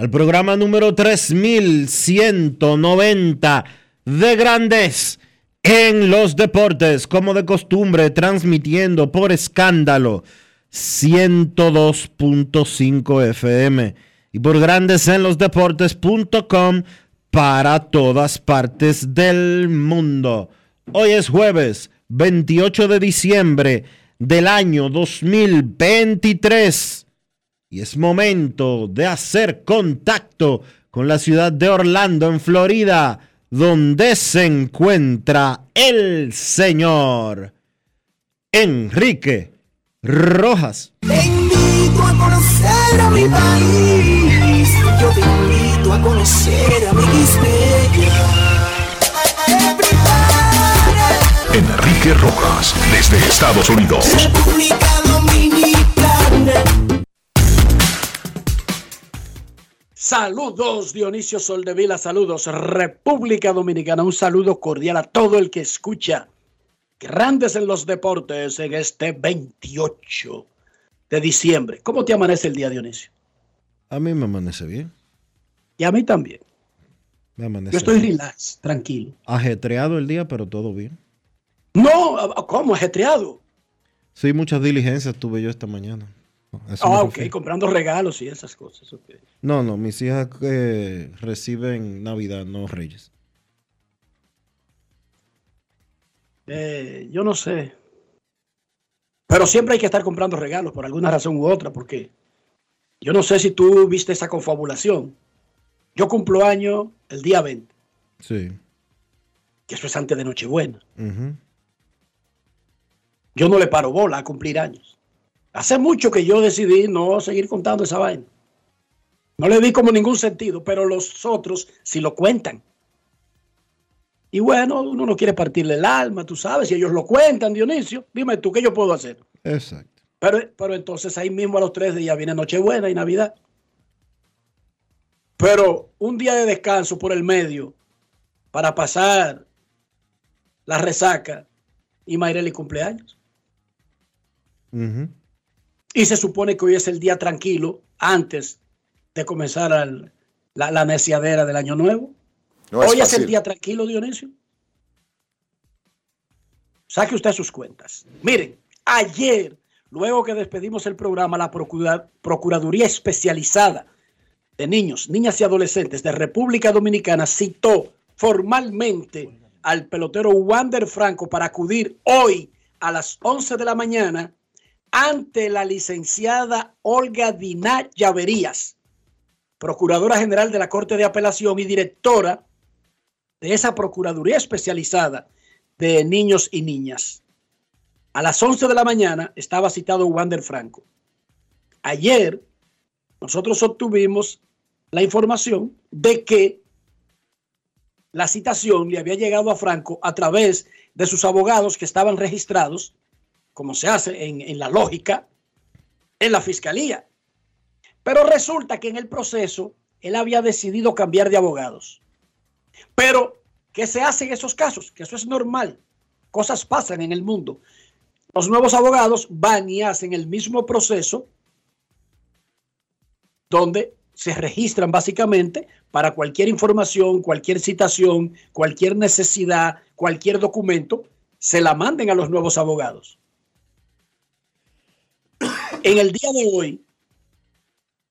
al programa número 3190 de Grandes en los Deportes, como de costumbre, transmitiendo por escándalo 102.5 FM y por grandesenlosdeportes.com para todas partes del mundo. Hoy es jueves 28 de diciembre del año 2023 y es momento de hacer contacto con la ciudad de Orlando, en Florida, donde se encuentra el señor Enrique Rojas. Te invito a conocer a mi país. Yo te invito a conocer a mi Enrique Rojas, desde Estados Unidos. República Dominicana. Saludos Dionisio Soldevila, saludos República Dominicana, un saludo cordial a todo el que escucha Grandes en los Deportes en este 28 de diciembre. ¿Cómo te amanece el día Dionisio? A mí me amanece bien. Y a mí también. Me amanece Yo estoy bien. relax, tranquilo. Ajetreado el día, pero todo bien. No, ¿cómo? Ajetreado. Sí, muchas diligencias tuve yo esta mañana. Eso Ah, ok, comprando regalos y esas cosas. ok. No, no, mis hijas eh, reciben Navidad, no Reyes. Eh, yo no sé. Pero siempre hay que estar comprando regalos por alguna razón u otra, porque yo no sé si tú viste esa confabulación. Yo cumplo año el día 20, Sí. que eso es antes de Nochebuena. Yo no le paro bola a cumplir años. Hace mucho que yo decidí no seguir contando esa vaina. No le vi como ningún sentido, pero los otros sí lo cuentan. Y bueno, uno no quiere partirle el alma, tú sabes, si ellos lo cuentan, Dionisio, dime tú, ¿qué yo puedo hacer? Exacto. Pero, pero entonces ahí mismo a los tres días viene Nochebuena y Navidad. Pero un día de descanso por el medio para pasar la resaca y Mayreli cumpleaños. Ujú. Y se supone que hoy es el día tranquilo antes de comenzar al- la, la neciadera del año nuevo. No es hoy es el día tranquilo, Dionisio. Saque usted sus cuentas. Miren, ayer, luego que despedimos el programa, la Procura- Procuraduría Especializada de Niños, Niñas y Adolescentes de República Dominicana citó formalmente al pelotero Wander Franco para acudir hoy a las 11 de la mañana ante la licenciada Olga Diná Llaverías, Procuradora General de la Corte de Apelación y directora de esa Procuraduría Especializada de Niños y Niñas. A las 11 de la mañana estaba citado Wander Franco. Ayer nosotros obtuvimos la información de que la citación le había llegado a Franco a través de sus abogados que estaban registrados, como se hace en, en la lógica, en la fiscalía. Pero resulta que en el proceso él había decidido cambiar de abogados. Pero, ¿qué se hace en esos casos? Que eso es normal. Cosas pasan en el mundo. Los nuevos abogados van y hacen el mismo proceso donde se registran básicamente para cualquier información, cualquier citación, cualquier necesidad, cualquier documento, se la manden a los nuevos abogados. En el día de hoy,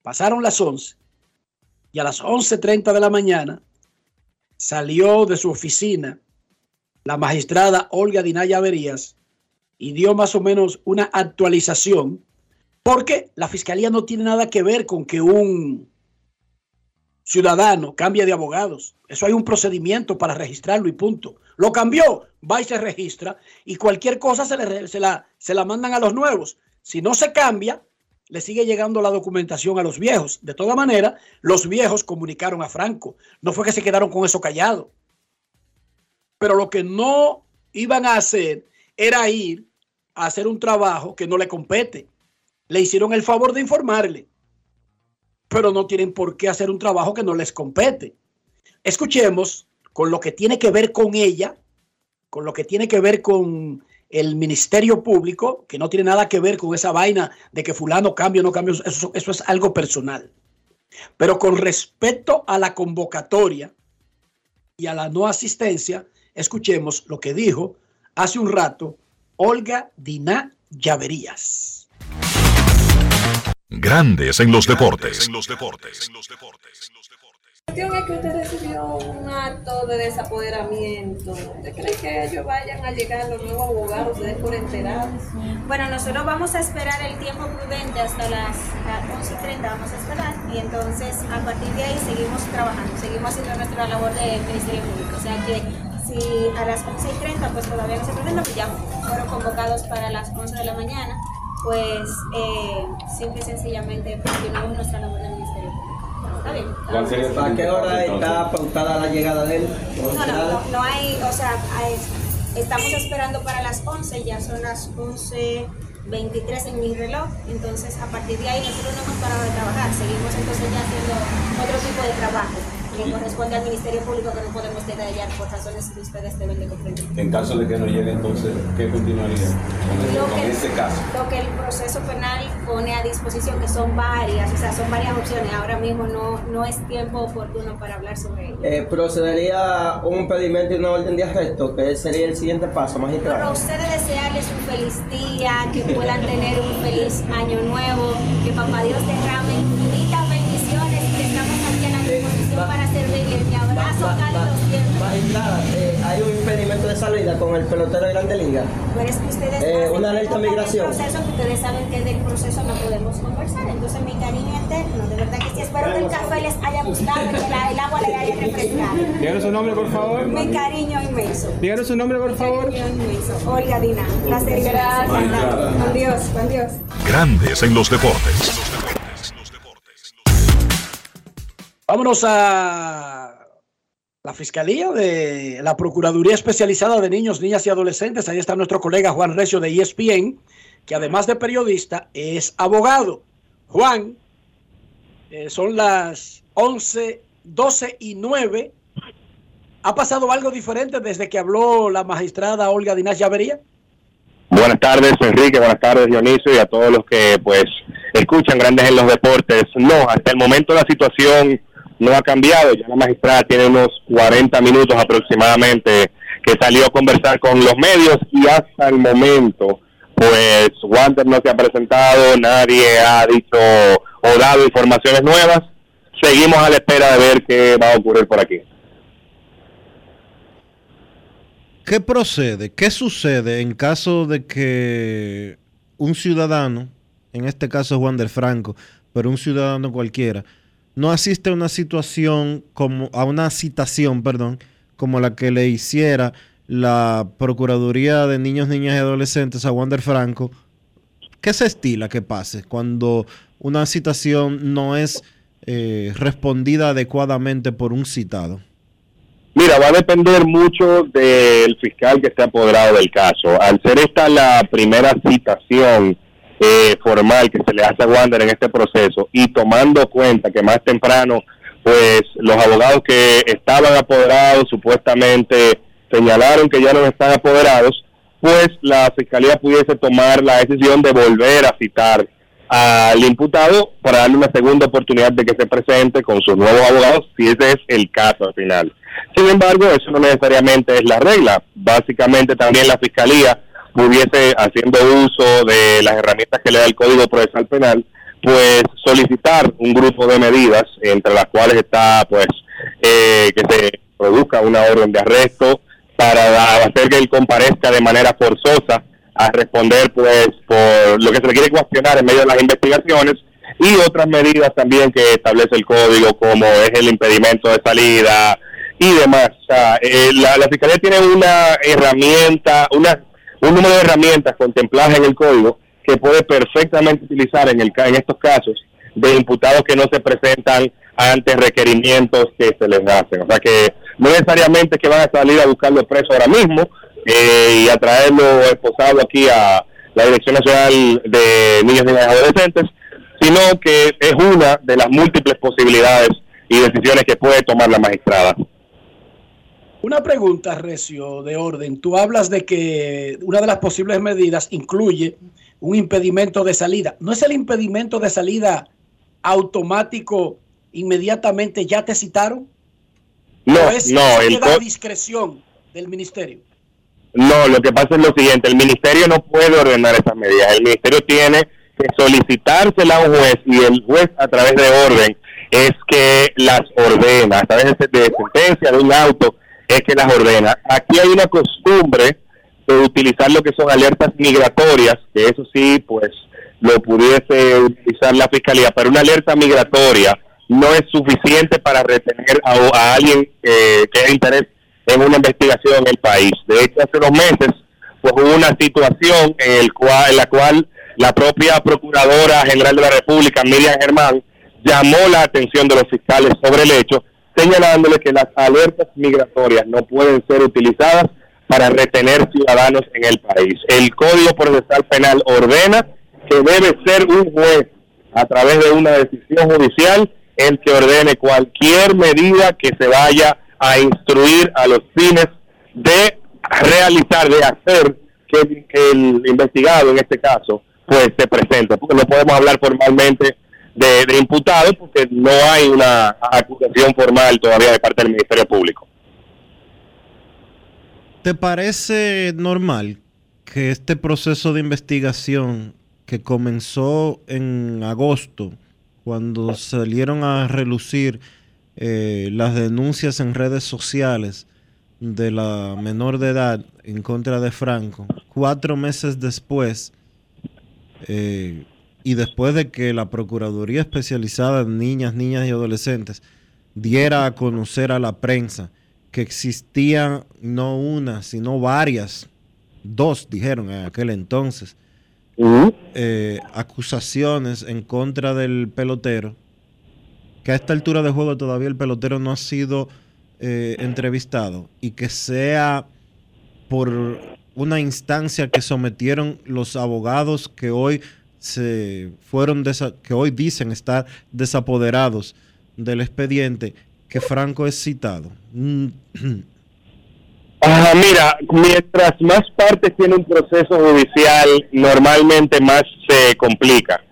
pasaron las 11 y a las 11.30 de la mañana salió de su oficina la magistrada Olga Dinaya Verías y dio más o menos una actualización porque la fiscalía no tiene nada que ver con que un ciudadano cambie de abogados. Eso hay un procedimiento para registrarlo y punto. Lo cambió, va y se registra y cualquier cosa se, le, se, la, se la mandan a los nuevos. Si no se cambia, le sigue llegando la documentación a los viejos. De toda manera, los viejos comunicaron a Franco. No fue que se quedaron con eso callado. Pero lo que no iban a hacer era ir a hacer un trabajo que no le compete. Le hicieron el favor de informarle, pero no tienen por qué hacer un trabajo que no les compete. Escuchemos con lo que tiene que ver con ella, con lo que tiene que ver con el Ministerio Público, que no tiene nada que ver con esa vaina de que fulano cambia o no cambia, eso, eso es algo personal. Pero con respecto a la convocatoria y a la no asistencia, escuchemos lo que dijo hace un rato Olga Diná Llaverías. Grandes en los deportes. En los deportes. La cuestión es que usted recibió un acto de desapoderamiento. ¿Usted cree que ellos vayan a llegar los nuevos abogados? ¿Ustedes por enterados? Bueno, nosotros vamos a esperar el tiempo prudente hasta las 11.30, vamos a esperar. Y entonces, a partir de ahí, seguimos trabajando, seguimos haciendo nuestra labor de Ministerio Público. O sea que si a las 11.30 pues todavía no se presenta, pues ya fueron convocados para las 11 de la mañana, pues eh, simple y sencillamente continuamos nuestra labor Está bien. ¿A qué hora está pautada la llegada de él? No, no, no, no hay, o sea, hay, estamos esperando para las 11, ya son las 11.23 en mi reloj, entonces a partir de ahí nosotros no hemos parado de trabajar, seguimos entonces ya haciendo otro tipo de trabajo que corresponde al Ministerio Público que no podemos detallar por razones que ustedes deben de comprender. En caso de que no llegue, entonces, ¿qué continuaría con, Lo con que, este caso? lo que el proceso penal pone a disposición, que son varias, o sea, son varias opciones. Ahora mismo no, no es tiempo oportuno para hablar sobre ello. Eh, procedería un pedimento y una orden de arresto, que sería el siguiente paso, Para magistrado. ustedes desearles un feliz día, que puedan tener un feliz año nuevo, que papá Dios derrame infinitas bendiciones, que estamos aquí a la disposición para servirles. Mi abrazo siempre. Magistrada, eh, hay un impedimento de salida con el pelotero de Grande Liga. Pero es que ustedes Eh, una alerta migración. proceso que ustedes saben que del proceso no podemos conversar. Entonces mi cariño eterno, de verdad que sí espero que el café les haya gustado y que la- el agua les haya refrescado. Díganos su nombre, por favor. Mi cariño inmenso. Díganos su nombre, por favor. Cariño inmenso. Olga Dina. Placer. Gracias. Con Dios, con Dios. Grandes en los deportes. Vámonos a la Fiscalía de la Procuraduría Especializada de Niños, Niñas y Adolescentes. Ahí está nuestro colega Juan Recio de ESPN, que además de periodista es abogado. Juan, eh, son las 11, 12 y 9. ¿Ha pasado algo diferente desde que habló la magistrada Olga Dinás Llavería? Buenas tardes, Enrique. Buenas tardes, Dionisio, y a todos los que pues escuchan Grandes en los Deportes. No, hasta el momento la situación no ha cambiado. Ya la magistrada tiene unos 40 minutos aproximadamente que salió a conversar con los medios y hasta el momento pues Wander no se ha presentado, nadie ha dicho o dado informaciones nuevas. Seguimos a la espera de ver qué va a ocurrir por aquí. ¿Qué procede? ¿Qué sucede en caso de que un ciudadano, en este caso Juan del Franco, pero un ciudadano cualquiera, no asiste a una situación como a una citación, perdón, como la que le hiciera la Procuraduría de Niños, Niñas y Adolescentes a Juan del Franco? ¿Qué se estila que pase cuando una citación no es eh, respondida adecuadamente por un citado? Mira, va a depender mucho del fiscal que esté apoderado del caso. Al ser esta la primera citación eh, formal que se le hace a Wander en este proceso y tomando cuenta que más temprano, pues los abogados que estaban apoderados supuestamente señalaron que ya no están apoderados, pues la fiscalía pudiese tomar la decisión de volver a citar al imputado para darle una segunda oportunidad de que se presente con sus nuevos abogados, si ese es el caso al final. Sin embargo, eso no necesariamente es la regla. Básicamente también la Fiscalía pudiese, haciendo uso de las herramientas que le da el Código Procesal Penal, pues solicitar un grupo de medidas, entre las cuales está pues eh, que se produzca una orden de arresto para hacer que él comparezca de manera forzosa a responder pues por lo que se le quiere cuestionar en medio de las investigaciones y otras medidas también que establece el código como es el impedimento de salida y demás. Eh, la, Fiscalía tiene una herramienta, una, un número de herramientas contempladas en el código que puede perfectamente utilizar en, el, en estos casos de imputados que no se presentan ante requerimientos que se les hacen. O sea que no necesariamente que van a salir a buscarlo preso ahora mismo, eh, y a traerlo esposado aquí a la Dirección Nacional de Niños y Adolescentes, sino que es una de las múltiples posibilidades y decisiones que puede tomar la magistrada. Una pregunta, Recio, de orden. Tú hablas de que una de las posibles medidas incluye un impedimento de salida. ¿No es el impedimento de salida automático inmediatamente ya te citaron? No, es no. El discreción del ministerio. No, lo que pasa es lo siguiente, el ministerio no puede ordenar esas medidas, el ministerio tiene que solicitársela a un juez y el juez a través de orden es que las ordena, a través de, sentencia de un auto es que las ordena. Aquí hay una costumbre de utilizar lo que son alertas migratorias, que eso sí, pues lo pudiese utilizar la fiscalía, pero una alerta migratoria no es suficiente para retener a, alguien eh, que haya interés en una investigación en el país. De hecho, hace dos meses pues, hubo una situación en, el cual, en la cual la propia Procuradora General de la República, Miriam Germán, llamó la atención de los fiscales sobre el hecho, señalándole que las alertas migratorias no pueden ser utilizadas para retener ciudadanos en el país. El Código Procesal Penal ordena que debe ser un juez, a través de una decisión judicial, el que ordene cualquier medida que se vaya a instruir a los fines de realizar, de hacer que, el investigado en este caso pues se presente, porque no podemos hablar formalmente de, de imputado porque no hay una acusación formal todavía de parte del Ministerio Público. ¿Te parece normal que este proceso de investigación que comenzó en agosto, cuando salieron a relucir eh, las denuncias en redes sociales de la menor de edad en contra de Franco, cuatro meses después, eh, y después de que la Procuraduría Especializada en Niñas, Niñas y Adolescentes diera a conocer a la prensa que existían no una, sino varias, dos dijeron en aquel entonces, eh, acusaciones en contra del pelotero, que a esta altura de juego todavía el pelotero no ha sido eh, entrevistado y que sea por una instancia que sometieron los abogados que hoy se fueron que hoy dicen estar desapoderados del expediente que Franco es citado. Mm. mira, mientras más partes tiene un proceso judicial, normalmente más se complica.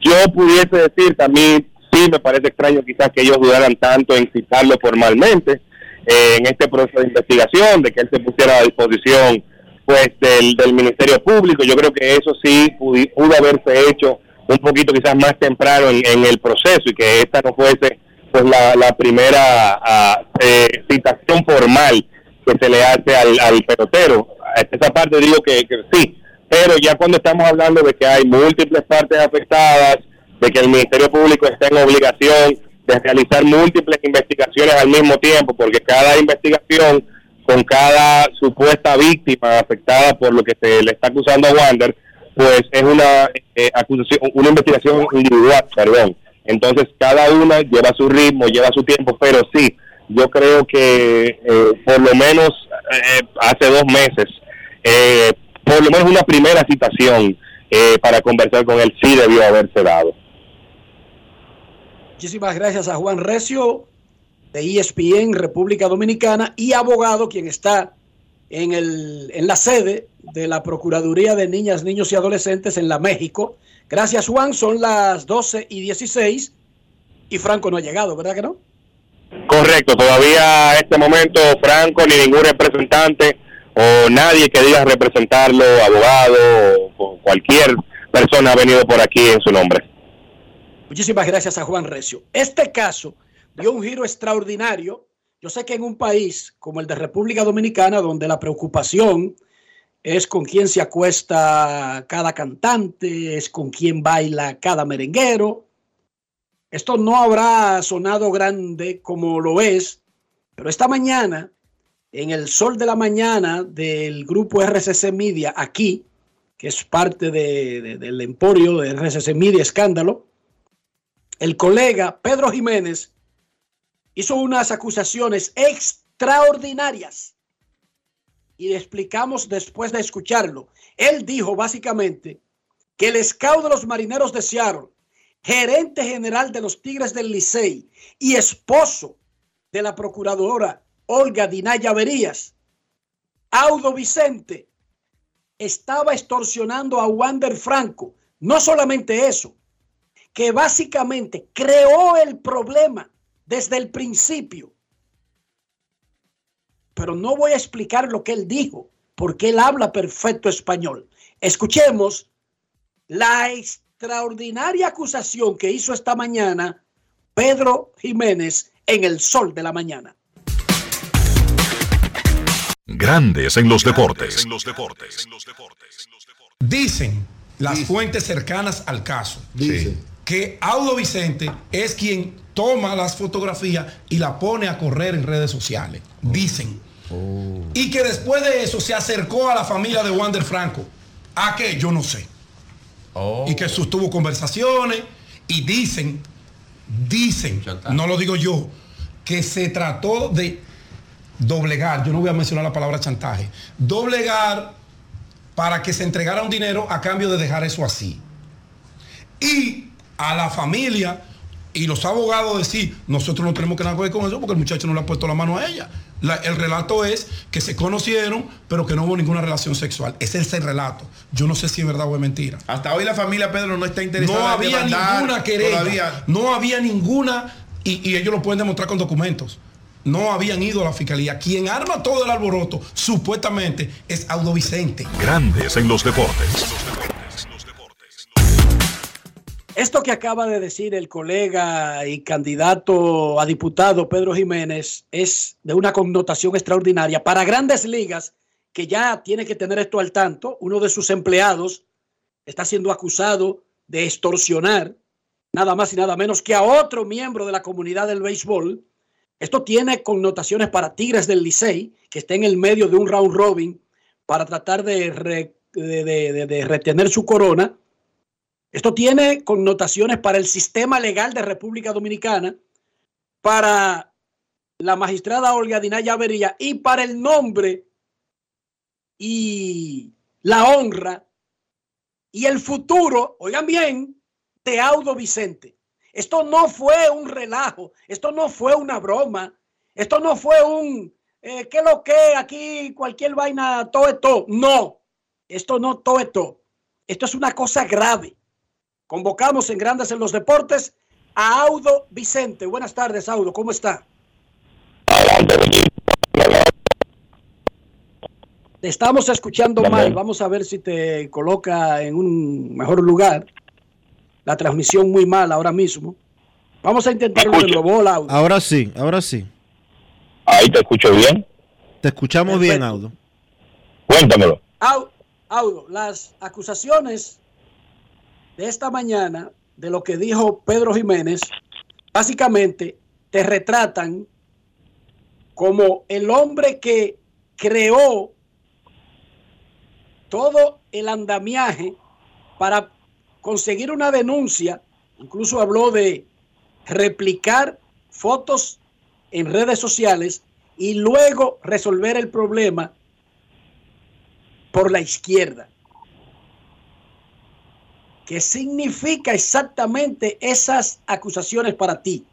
Yo pudiese decir también sí me parece extraño quizás que ellos dudaran tanto en citarlo formalmente eh, en este proceso de investigación, de que él se pusiera a disposición pues del, del Ministerio Público. Yo creo que eso sí pudo, haberse hecho un poquito quizás más temprano en, el proceso y que esta no fuese pues la, la primera ah, eh, citación formal que se le hace al, al pelotero. Esa parte digo que, que sí, pero ya cuando estamos hablando de que hay múltiples partes afectadas, de que el Ministerio Público está en obligación de realizar múltiples investigaciones al mismo tiempo, porque cada investigación con cada supuesta víctima afectada por lo que se le está acusando a Wander, pues es una eh, acusación, una investigación individual, perdón. Entonces cada una lleva su ritmo, lleva su tiempo, pero sí, yo creo que eh, por lo menos eh, hace dos meses, eh, por lo menos una primera citación eh, para conversar con él sí debió haberse dado. Muchísimas gracias a Juan Recio de ESPN República Dominicana y abogado quien está en, el, en la sede de la Procuraduría de Niñas, Niños y Adolescentes en la México. Gracias Juan, son las 12 y 16 y Franco no ha llegado, ¿verdad que no? Correcto, todavía a este momento Franco ni ningún representante o nadie que diga representarlo, abogado o cualquier persona ha venido por aquí en su nombre. Muchísimas gracias a Juan Recio. Este caso dio un giro extraordinario. Yo sé que en un país como el de República Dominicana, donde la preocupación es con quién se acuesta cada cantante, es con quién baila cada merenguero, esto no habrá sonado grande como lo es, pero esta mañana, en el sol de la mañana del grupo RCC Media aquí, que es parte de- de- del emporio de RCC Media Escándalo, el colega Pedro Jiménez hizo unas acusaciones extraordinarias y explicamos después de escucharlo. Él dijo básicamente que el scout de los marineros de Seattle, gerente general de los Tigres del Licey y esposo de la procuradora Olga Dinaya Verías, Audo Vicente, estaba extorsionando a Wander Franco. No solamente eso, que básicamente creó el problema desde el principio. Pero no voy a explicar lo que él dijo, porque él habla perfecto español. Escuchemos la extraordinaria acusación que hizo esta mañana Pedro Jiménez en el sol de la mañana. Grandes en los deportes. Dicen las fuentes cercanas al caso que Audo Vicente es quien toma las fotografías y la pone a correr en redes sociales. Dicen. Y que después de eso se acercó a la familia de Wander Franco. ¿A qué? Yo no sé. Y que sostuvo conversaciones y dicen, dicen, no lo digo yo, que se trató de doblegar, yo no voy a mencionar la palabra chantaje, doblegar para que se entregara un dinero a cambio de dejar eso así. Y a la familia y los abogados decir, nosotros no tenemos que nada que ver con eso porque el muchacho no le ha puesto la mano a ella. La- el relato es que se conocieron, pero que no hubo ninguna relación sexual. Ese es el relato. Yo no sé si es verdad o es mentira. Hasta hoy la familia Pedro no está interesada No en había ninguna querella. todavía. No había ninguna, y, y ellos lo pueden demostrar con documentos. No habían ido a la fiscalía. Quien arma todo el alboroto, supuestamente, es Audo Vicente. Grandes en los deportes. Esto que acaba de decir el colega y candidato a diputado Pedro Jiménez es de una connotación extraordinaria. Para grandes ligas, que ya tiene que tener esto al tanto, uno de sus empleados está siendo acusado de extorsionar nada más y nada menos que a otro miembro de la comunidad del béisbol. Esto tiene connotaciones para Tigres del Licey, que está en el medio de un round robin para tratar de, de retener su corona. Esto tiene connotaciones para el sistema legal de República Dominicana, para la magistrada Olga Dinaya Avería y para el nombre y la honra y el futuro, oigan bien, de Audo Vicente. Esto no fue un relajo, esto no fue una broma, esto no fue un, eh, ¿qué lo que? Aquí cualquier vaina, todo esto. No, esto no todo esto. Esto es una cosa grave. Convocamos en Grandes en los Deportes a Audo Vicente. Buenas tardes, Audo, ¿cómo está? Te estamos escuchando mal. Vamos a ver si te coloca en un mejor lugar. La transmisión muy mal ahora mismo. Vamos a intentarlo de nuevo. Audo. Ahora sí, ahora sí. Ahí te escucho bien. Te escuchamos bien, Audo. Cuéntamelo. Au- Audo, las acusaciones de esta mañana de lo que dijo Pedro Jiménez, básicamente te retratan como el hombre que creó todo el andamiaje para conseguir una denuncia, incluso habló de replicar fotos en redes sociales y luego resolver el problema por la izquierda. ¿Qué significa exactamente esas acusaciones para ti?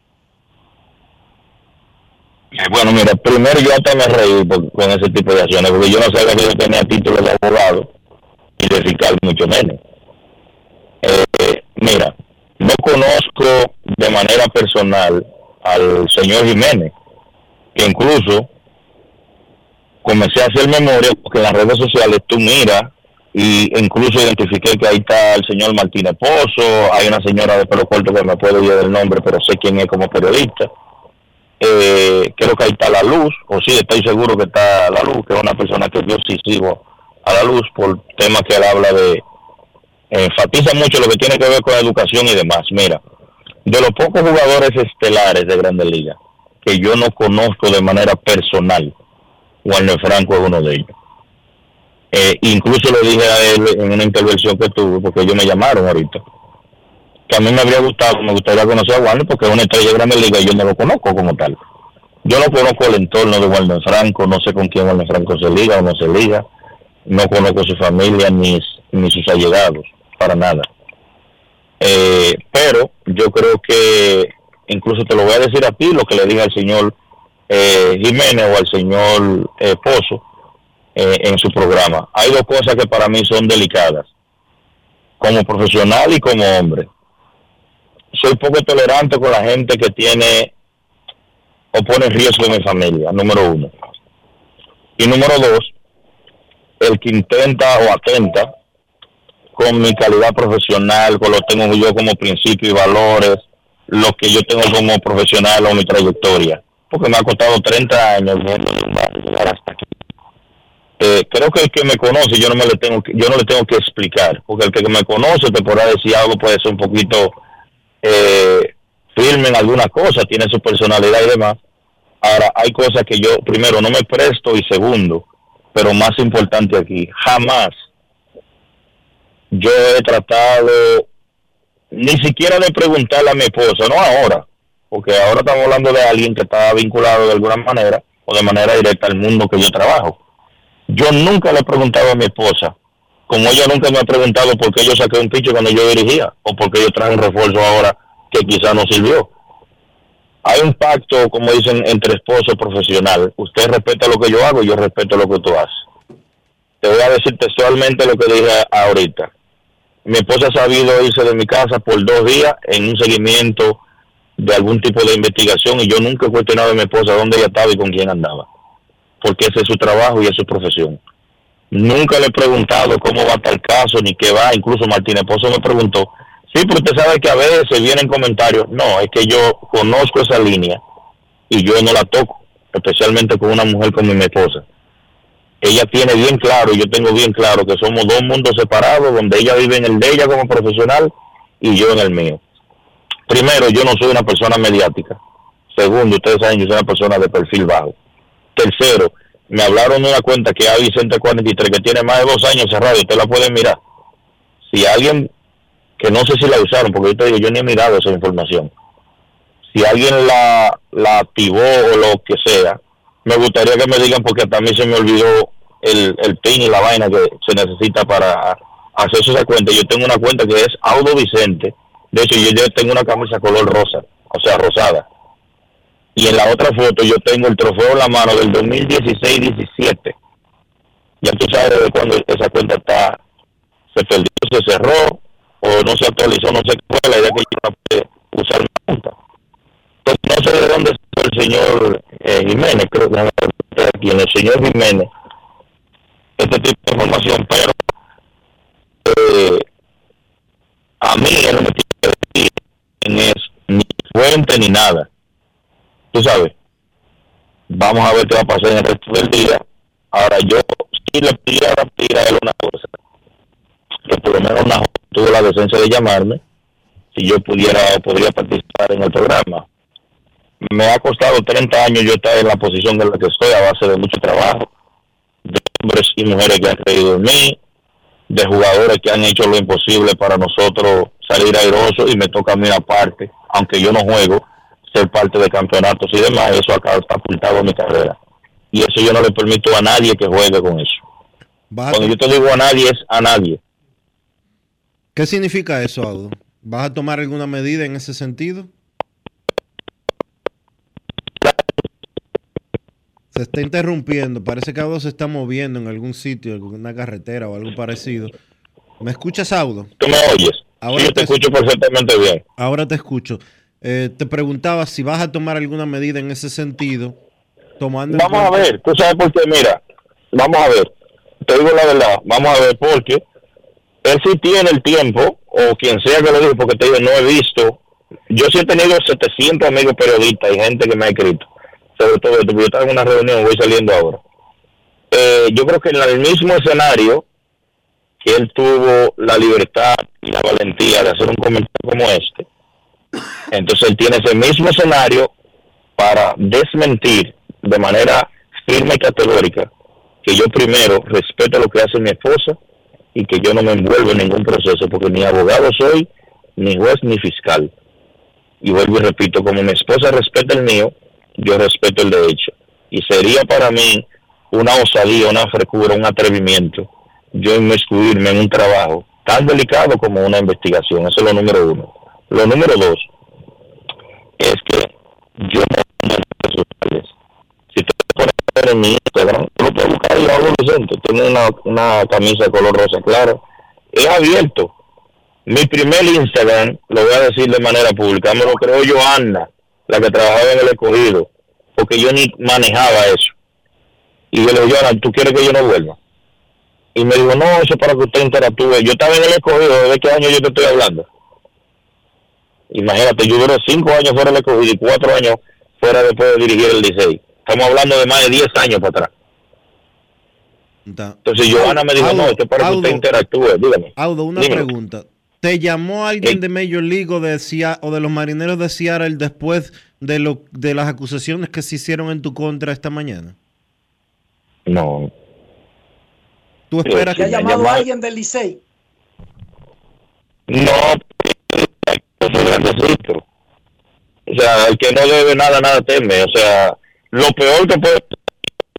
Eh, Bueno, mira, primero yo hasta me reí con ese tipo de acciones, porque yo no sabía que yo tenía título de abogado y de fiscal mucho menos. Eh, mira, no conozco de manera personal al señor Jiménez, que incluso comencé a hacer memoria porque en las redes sociales tú miras y incluso identifiqué que ahí está el señor Martínez Pozo, hay una señora de pelo corto que me puedo ir el nombre, pero sé quién es como periodista. Eh, creo que ahí está la luz, o sí, estoy seguro que está la luz, que es una persona que yo sí sigo a la luz por temas que él habla de, enfatiza mucho lo que tiene que ver con la educación y demás. Mira, de los pocos jugadores estelares de Grandes Ligas que yo no conozco de manera personal, Warner Franco es uno de ellos. Eh, incluso lo dije a él en una intervención que tuve, porque ellos me llamaron ahorita, que a mí me habría gustado, me gustaría conocer a Warner porque es una estrella de Grandes Ligas y yo no lo conozco como tal. Yo no conozco el entorno de Warner Franco, no sé con quién Warner Franco se liga o no se liga, no conozco su familia ni, ni sus allegados, para nada. Eh, pero yo creo que, incluso te lo voy a decir a ti, lo que le dije al señor eh, Jiménez o al señor eh, Pozo eh, en su programa. Hay dos cosas que para mí son delicadas, como profesional y como hombre. Soy poco tolerante con la gente que tiene o pone en riesgo mi familia, número uno. Y número dos, el que intenta o atenta con mi calidad profesional, con lo que tengo yo como principio y valores, lo que yo tengo como profesional o mi trayectoria. Porque me ha costado 30 años hasta aquí. Eh, creo que el que me conoce yo no me le tengo que, yo no le tengo que explicar, porque el que me conoce te podrá decir algo puede ser un poquito eh, firme en alguna cosa, tiene su personalidad y demás. Ahora, hay cosas que yo, primero, no me presto y segundo, pero más importante aquí, jamás yo he tratado ni siquiera de preguntarle a mi esposa, no ahora, porque ahora estamos hablando de alguien que está vinculado de alguna manera o de manera directa al mundo que yo trabajo. Yo nunca le he preguntado a mi esposa, como ella nunca me ha preguntado por qué yo saqué un picho cuando yo dirigía o por qué yo traje un refuerzo ahora que quizá no sirvió. Hay un pacto, como dicen, entre esposo profesional. Usted respeta lo que yo hago y yo respeto lo que tú haces. Te voy a decir textualmente lo que dije ahorita. Mi esposa ha sabido irse de mi casa por dos días en un seguimiento de algún tipo de investigación y yo nunca he cuestionado a mi esposa dónde ella estaba y con quién andaba. Porque ese es su trabajo y es su profesión. Nunca le he preguntado cómo va tal caso ni qué va. Incluso Martínez Pozo me preguntó, sí, pero usted sabe que a veces vienen comentarios. No, es que yo conozco esa línea y yo no la toco, especialmente con una mujer como mi esposa. Ella tiene bien claro, y yo tengo bien claro que somos dos mundos separados, donde ella vive en el de ella como profesional y yo en el mío. Primero, yo no soy una persona mediática. Segundo, ustedes saben, yo soy una persona de perfil bajo. Tercero, me hablaron de una cuenta que hay Vicente 43 que tiene más de dos años cerrada usted la puede mirar. Si alguien, que no sé si la usaron, porque yo yo ni he mirado esa información. Si alguien la, la activó o lo que sea, me gustaría que me digan porque también se me olvidó el, el PIN y la vaina que se necesita para hacer esa cuenta. Yo tengo una cuenta que es Audo Vicente. De hecho, yo tengo una camisa color rosa, o sea, rosada. Y en la otra foto yo tengo el trofeo en la mano del 2016-17. Ya tú sabes de cuando esa cuenta está, se perdió, se cerró, o no se actualizó, no sé qué fue, la idea que yo no pude usar mi cuenta. Entonces no sé de dónde está el señor eh, Jiménez, creo que está aquí, en el señor Jiménez, este tipo de información, pero eh, a mí él no me tiene que decir ni fuente ni nada. Tú sabes, vamos a ver qué va a pasar en el resto del día. Ahora yo sí le pidiera pedir a él una cosa, que por lo menos una tuvo la decencia de llamarme, si yo pudiera podría participar en el programa. Me ha costado 30 años yo estar en la posición en la que estoy a base de mucho trabajo, de hombres y mujeres que han creído en mí, de jugadores que han hecho lo imposible para nosotros salir airosos y me toca a mí aparte, aunque yo no juego, ser parte de campeonatos y demás, eso ha catapultado mi carrera. Y eso yo no le permito a nadie que juegue con eso. Cuando yo te digo a nadie, es a nadie. ¿Qué significa eso, Aldo? ¿Vas a tomar alguna medida en ese sentido? Se está interrumpiendo. Parece que Audo se está moviendo en algún sitio, en alguna carretera o algo parecido. ¿Me escuchas, Audo? ¿Tú me oyes? Ahora sí, te, escucho perfectamente bien. Ahora te escucho. Eh, te preguntaba si vas a tomar alguna medida en ese sentido. Tomando vamos a ver, tú sabes por qué, mira, vamos a ver, te digo la verdad, vamos a ver, porque él sí tiene el tiempo, o quien sea que lo diga, porque te digo, no he visto, yo sí he tenido 700 amigos periodistas y gente que me ha escrito, sobre todo yo estaba en una reunión, voy saliendo ahora. Eh, yo creo que en el mismo escenario que él tuvo la libertad y la valentía de hacer un comentario como este, entonces él tiene ese mismo escenario para desmentir de manera firme y categórica que yo primero respeto lo que hace mi esposa y que yo no me envuelvo en ningún proceso porque ni abogado soy, ni juez, ni fiscal. Y vuelvo y repito, como mi esposa respeta el mío, yo respeto el de hecho. Y sería para mí una osadía, una frescura, un atrevimiento yo inmiscuirme en un trabajo tan delicado como una investigación. Eso es lo número uno. Lo número dos es que yo no si te pones en mi Instagram, lo puedes buscar y adolescente, tiene una, una camisa de color rosa claro, es abierto. Mi primer Instagram, lo voy a decir de manera pública, me lo creó Johanna, la que trabajaba en el escogido, porque yo ni manejaba eso. Y yo le digo, Johanna, ¿tú quieres que yo no vuelva? Y me dijo, no, eso es para que usted interactúe. Yo estaba en el escogido, ¿de qué año yo te estoy hablando? Imagínate, yo duré cinco años fuera del escogido y cuatro años fuera después de dirigir el Licey. Estamos hablando de más de 10 años para atrás. Entonces Johanna me dijo, no, esto es para que usted interactúe. Dígame. Audo, una pregunta. ¿Te llamó alguien de Major League o de, o de los marineros de Seattle después de, lo, de las acusaciones que se hicieron en tu contra esta mañana? No. ¿Tú esperas que ha llamado a alguien del Licey? No, grandecito. O sea, el que no debe nada, nada teme. O sea, lo peor que puede,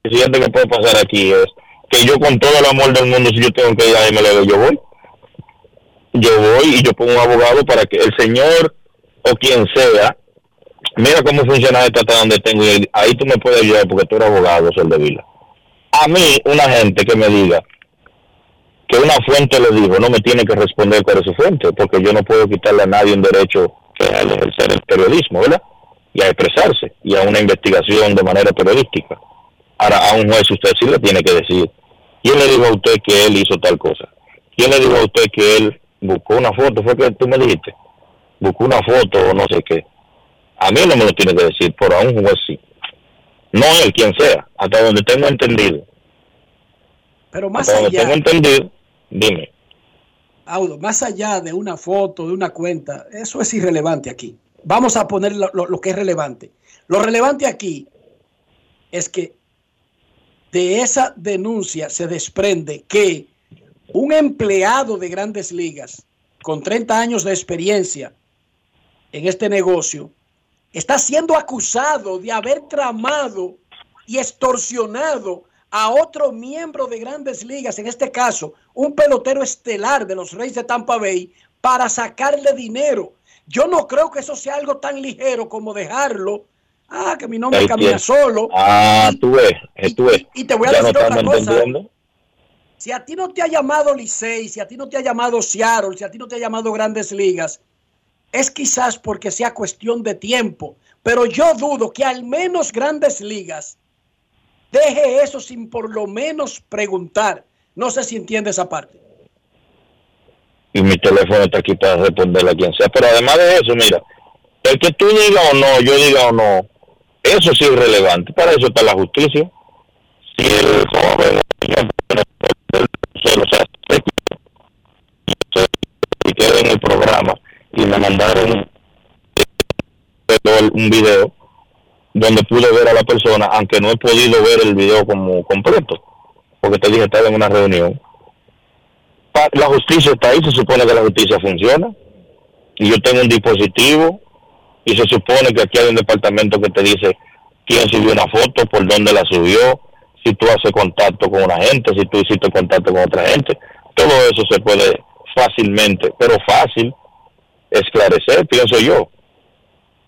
presidente que puede pasar aquí es que yo con todo el amor del mundo, si yo tengo que ir a MLB, yo voy. Yo voy y yo pongo un abogado para que el señor o quien sea, mira cómo funciona esto hasta donde tengo, y ahí tú me puedes ayudar porque tú eres abogado, soy de Vila. A mí, una gente que me diga que una fuente le dijo, no me tiene que responder cuál es su fuente, porque yo no puedo quitarle a nadie un derecho que es ejercer el periodismo, ¿verdad? Y a expresarse, y a una investigación de manera periodística. Ahora, a un juez usted sí le tiene que decir, ¿quién le dijo a usted que él hizo tal cosa? ¿Quién le dijo a usted que él buscó una foto? ¿Fue que tú me dijiste? Buscó una foto o no sé qué. A mí no me lo tiene que decir, pero a un juez sí. No él, quien sea, hasta donde tengo entendido. Pero más hasta allá... Donde tengo entendido, dime. Audo, más allá de una foto, de una cuenta, eso es irrelevante aquí. Vamos a poner lo, lo, que es relevante. Lo relevante aquí es que de esa denuncia se desprende que un empleado de grandes ligas con 30 años de experiencia en este negocio está siendo acusado de haber tramado y extorsionado a otro miembro de grandes ligas, en este caso, un pelotero estelar de los Reyes de Tampa Bay, para sacarle dinero. Yo no creo que eso sea algo tan ligero como dejarlo. Ah, que mi nombre camina solo. Ah, tú ves, tú ves. Y, te voy a decir otra cosa. Si a ti no te ha llamado Licey, si a ti no te ha llamado Seattle, si a ti no te ha llamado Grandes Ligas, es quizás porque sea cuestión de tiempo. Pero yo dudo que al menos Grandes Ligas Deje eso sin por lo menos preguntar. No sé si entiende esa parte. Y mi teléfono está aquí para responderle a quien sea. Pero además de eso, mira, el que tú digas o no, yo diga o no, eso sí es relevante. Para eso está la justicia. Si el joven y queda en el programa y me mandaron un video donde pude ver a la persona, aunque no he podido ver el video como completo, porque te dije estaba en una reunión. La justicia está ahí, se supone que la justicia funciona, y yo tengo un dispositivo Y se supone que aquí hay un departamento que te dice quién subió una foto, por dónde la subió, si tú haces contacto con una gente, si tú hiciste contacto con otra gente. Todo eso se puede fácilmente, pero fácil, esclarecer, pienso yo.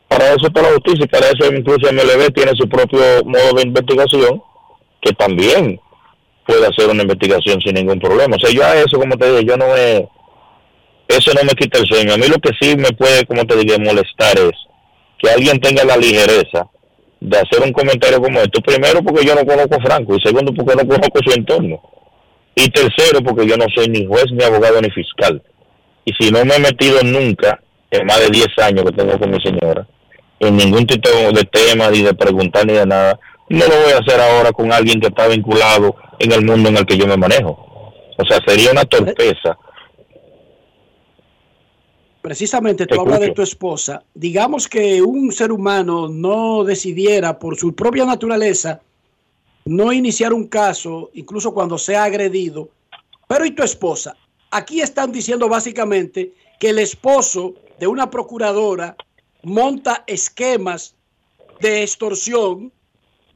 Para eso está la justicia, y para eso incluso MLB tiene su propio modo de investigación, que también puede hacer una investigación sin ningún problema. O sea, yo a eso, como te digo, yo no me... Eso no me quita el sueño. A mí lo que sí me puede, como te digo, molestar es que alguien tenga la ligereza de hacer un comentario como esto. Primero, porque yo no conozco a Franco. Y segundo, porque no conozco su entorno. Y tercero, porque yo no soy ni juez, ni abogado, ni fiscal. Y si no me he metido nunca, en más de 10 años que tengo con mi señora, en ningún tipo de tema, ni de preguntar, ni de nada, no lo voy a hacer ahora con alguien que está vinculado en el mundo en el que yo me manejo. O sea, sería una torpeza. Precisamente tú hablas de tu esposa. Digamos que un ser humano no decidiera por su propia naturaleza no iniciar un caso, incluso cuando sea agredido. Pero ¿y tu esposa? Aquí están diciendo básicamente que el esposo de una procuradora monta esquemas de extorsión.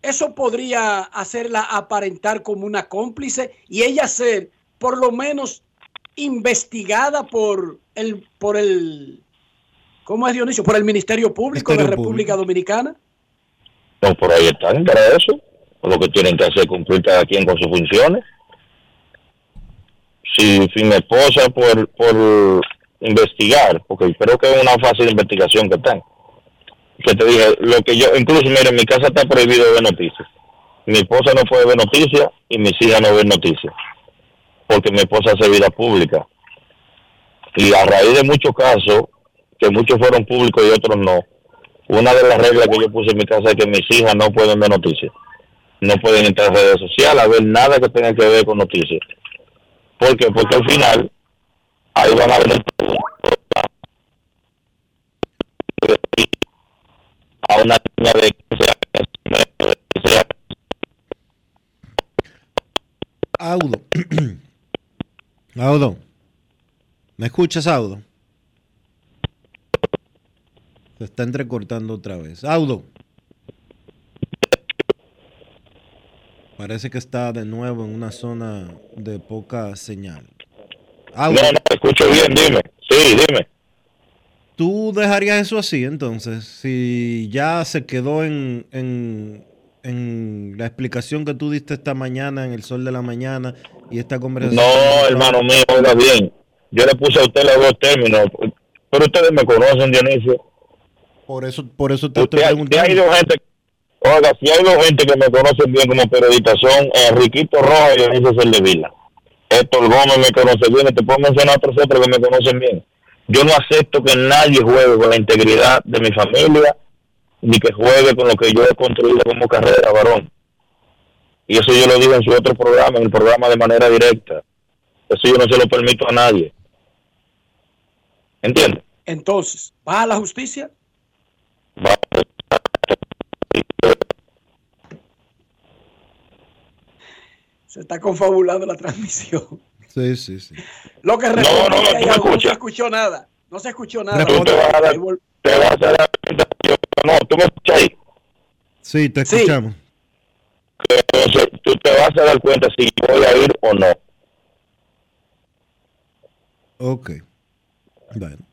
Eso podría hacerla aparentar como una cómplice y ella ser por lo menos investigada por el por el ¿cómo es Dionisio? por el Ministerio Público de República Dominicana. No, por ahí están para eso lo que tienen que hacer cumplir cada quien con sus funciones. Si, si mi esposa por, por investigar, porque creo que es una fase de investigación que están. Que te dije, lo que yo, incluso, mire, en mi casa está prohibido ver noticias. Mi esposa no puede ver noticias y mis hijas no ven noticias. Porque mi esposa hace vida pública. Y a raíz de muchos casos, que muchos fueron públicos y otros no, una de las reglas que yo puse en mi casa es que mis hijas no pueden ver noticias no pueden entrar a redes sociales a ver nada que tenga que ver con noticias. ¿Por qué? Porque al final ahí van a ver a una niña de Audo. Audo. ¿Me escuchas, Audo? Se está entrecortando otra vez. Audo. Parece que está de nuevo en una zona de poca señal. Ah, no, no, escucho bien, dime. Sí, dime. ¿Tú dejarías eso así entonces? Si ya se quedó en, en, en, la explicación que tú diste esta mañana en el sol de la mañana y esta conversación. No, hermano mío, oiga bien. Yo le puse a usted los dos términos, pero ustedes me conocen, Dionisio. Por eso, por eso te estoy preguntando. Gente Oiga, si hay dos gente que me conocen bien como periodista son Enriquito Rojas y Dionisio Vila. Héctor Gómez me conoce bien, te puedo mencionar otros otros que me conocen bien. Yo no acepto que nadie juegue con la integridad de mi familia, ni que juegue con lo que yo he construido como carrera, varón. Y eso yo lo digo en su otro programa, en el programa de manera directa. Eso yo no se lo permito a nadie. ¿Entiendes? Entonces, ¿va a la justicia? Va se está confabulando la transmisión. Sí, sí, sí. Lo que no, no, no, no, se escuchó nada. No se escuchó nada. Tú te vas a dar, te vas a dar no, tú me escuchas ahí. Sí, te escuchamos. Entonces, tú te vas a dar cuenta si voy a ir o no. Ok. Bueno.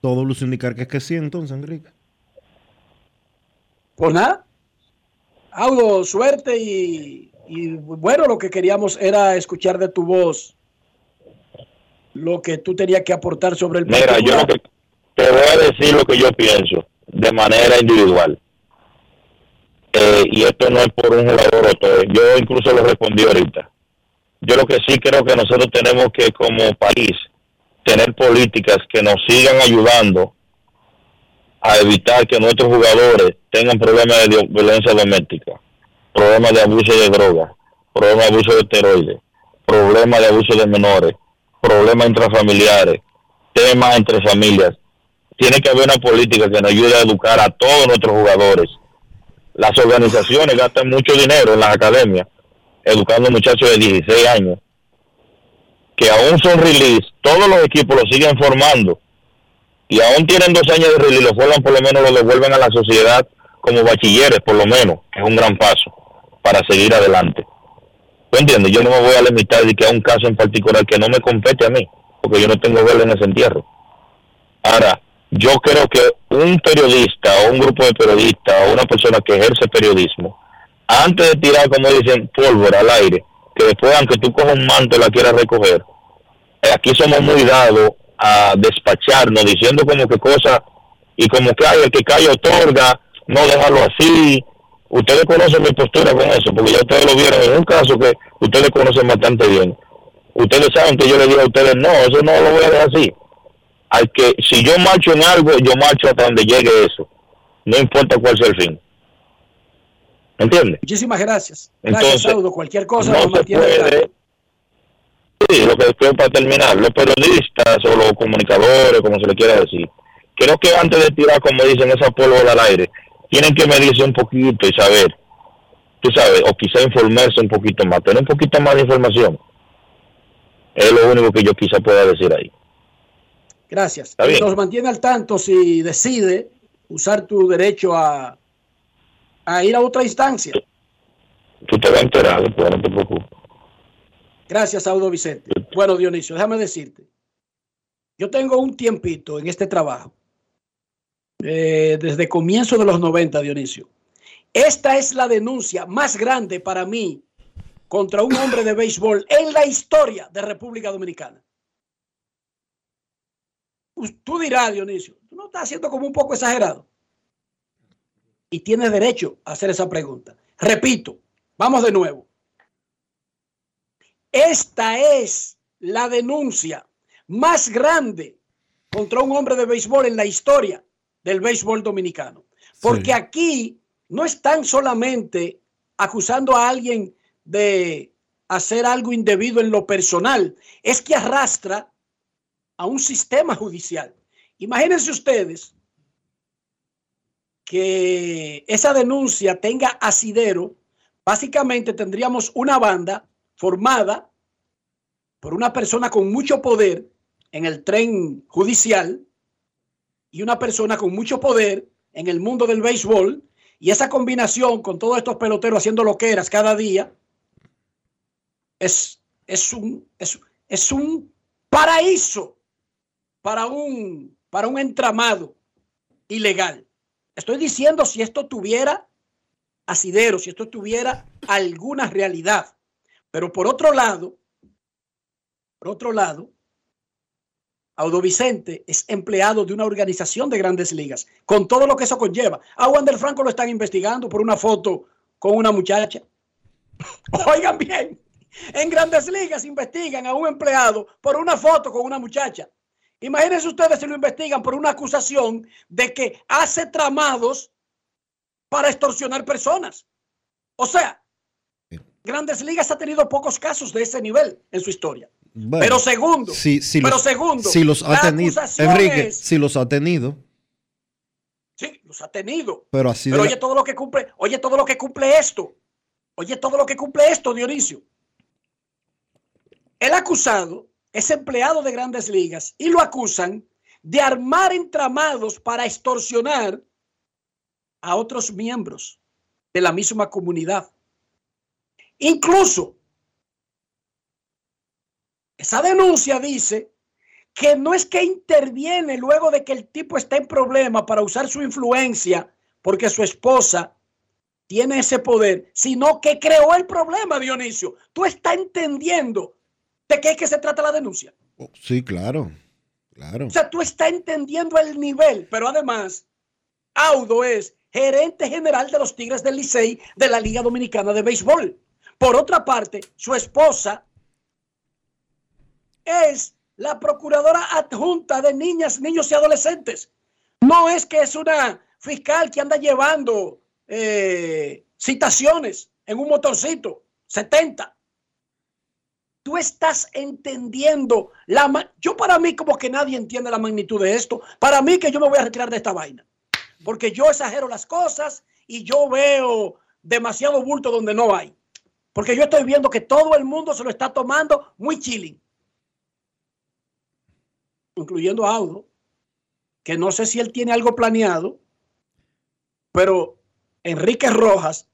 Todo luce indicar que es que sí, entonces, Enrique. Pues nada. Audo, suerte y y bueno, lo que queríamos era escuchar de tu voz lo que tú tenías que aportar sobre el Mira, yo te voy a decir lo que yo pienso de manera individual. Eh, y esto no es por un jugador o todo. Yo incluso lo respondí ahorita. Yo lo que sí creo que nosotros tenemos que como país tener políticas que nos sigan ayudando a evitar que nuestros jugadores tengan problemas de violencia doméstica problemas de abuso de drogas, problemas de abuso de esteroides, problemas de abuso de menores, problemas intrafamiliares, temas entre familias. Tiene que haber una política que nos ayude a educar a todos nuestros jugadores. Las organizaciones gastan mucho dinero en las academias, educando muchachos de 16 años, que aún son release, todos los equipos los siguen formando y aún tienen dos años de release, los forman por lo menos lo devuelven a la sociedad como bachilleres, por lo menos, es un gran paso para seguir adelante. ¿Tú? Yo no me voy a limitar de que a un caso en particular que no me compete a mí, porque yo no tengo vela en ese entierro. Ahora, yo creo que un periodista o un grupo de periodistas o una persona que ejerce periodismo, antes de tirar, como dicen, pólvora al aire, que después, aunque tú cojas un manto y la quieras recoger, eh, aquí somos muy dados a despacharnos diciendo como que cosas y como que hay el que cae otorga, no dejarlo así. Ustedes conocen mi postura con eso, porque ya ustedes lo vieron en un caso que ustedes conocen bastante bien. Ustedes saben que yo le digo a ustedes, no, eso no lo voy a dejar así. Hay que, si yo marcho en algo, yo marcho hasta donde llegue eso. No importa cuál sea el fin. ¿Entiendes? Muchísimas gracias. Gracias, Entonces, Saudo. Cualquier cosa no se al puede-. Sí, lo que después para terminar, los periodistas o los comunicadores, como se le quiera decir, creo que antes de tirar, como dicen, esa pólvora al aire, tienen que medirse un poquito y saber, tú sabes, o quizá informarse un poquito más, tener un poquito más de información. Es lo único que yo quizá pueda decir ahí. Gracias. Y nos mantiene al tanto si decide usar tu derecho a, a ir a otra instancia. Tú te vas a enterar, después, no te preocupes. Gracias, Saudo Vicente. Bueno, Dionisio, déjame decirte. Yo tengo un tiempito en este trabajo. Eh, desde comienzo de los 90, Dionisio. Esta es la denuncia más grande para mí contra un hombre de béisbol en la historia de República Dominicana. Tú dirás, Dionisio, tú no estás haciendo como un poco exagerado. Y tienes derecho a hacer esa pregunta. Repito, vamos de nuevo. Esta es la denuncia más grande contra un hombre de béisbol en la historia del béisbol dominicano. Porque aquí no están solamente acusando a alguien de hacer algo indebido en lo personal, es que arrastra a un sistema judicial. Imagínense ustedes que esa denuncia tenga asidero, básicamente tendríamos una banda formada por una persona con mucho poder en el tren judicial y una persona con mucho poder en el mundo del béisbol y esa combinación con todos estos peloteros haciendo loqueras cada día es, es, un, es, es un paraíso para un, para un entramado ilegal. Estoy diciendo si esto tuviera asidero, si esto tuviera alguna realidad. Pero por otro lado, por otro lado, Audo Vicente es empleado de una organización de grandes ligas, con todo lo que eso conlleva. A Wander Franco lo están investigando por una foto con una muchacha. Oigan bien, en grandes ligas investigan a un empleado por una foto con una muchacha. Imagínense ustedes si lo investigan por una acusación de que hace tramados para extorsionar personas. O sea, Grandes Ligas ha tenido pocos casos de ese nivel en su historia. Bueno, pero segundo, si- si pero los- segundo, si los ha tenido, Enrique, si los ha tenido, sí, los ha tenido. pero así Pero oye la- todo lo que cumple, oye todo lo que cumple esto. Oye todo lo que cumple esto, Dionisio. El acusado es empleado de grandes ligas y lo acusan de armar entramados para extorsionar a otros miembros de la misma comunidad. Incluso, esa denuncia dice que no es que interviene luego de que el tipo está en problema para usar su influencia porque su esposa tiene ese poder, sino que creó el problema, Dionisio. Tú estás entendiendo de qué es que se trata la denuncia. Sí, claro. Claro. O sea, tú estás entendiendo el nivel, pero además, Audo es gerente general de los Tigres del Licey de la Liga Dominicana de Béisbol. Por otra parte, su esposa es la procuradora adjunta de niñas, niños y adolescentes. No es que es una fiscal que anda llevando eh, citaciones en un motorcito, 70. Tú estás entendiendo la... Yo para mí como que nadie entiende la magnitud de esto. Para mí que yo me voy a retirar de esta vaina. Porque yo exagero las cosas y yo veo demasiado bulto donde no hay. Porque yo estoy viendo que todo el mundo se lo está tomando muy chilling. Incluyendo a Audo. que no sé si él tiene algo planeado, pero Enrique Rojas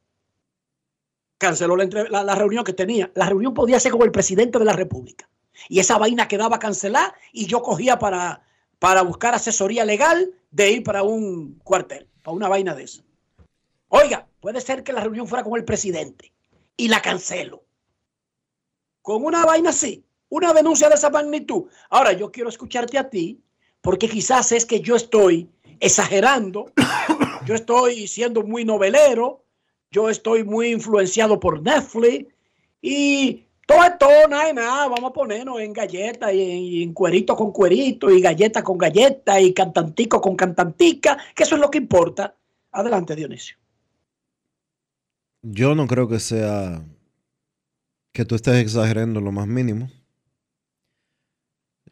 canceló la, reunión que tenía. La reunión podía ser con el presidente de la República. Y esa vaina quedaba cancelada y yo cogía para, para buscar asesoría legal de ir para un cuartel, para una vaina de esa. Oiga, puede ser que la reunión fuera con el presidente y la cancelo. Con una vaina así, una denuncia de esa magnitud. Ahora, yo quiero escucharte a ti, porque quizás es que yo estoy exagerando, yo estoy siendo muy novelero, yo estoy muy influenciado por Netflix y todo esto, nada y nada, vamos a ponernos en galleta y, y en cuerito con cuerito y galleta con galleta y cantantico con cantantica, que eso es lo que importa. Adelante, Dionisio. Yo no creo que sea que tú estés exagerando lo más mínimo.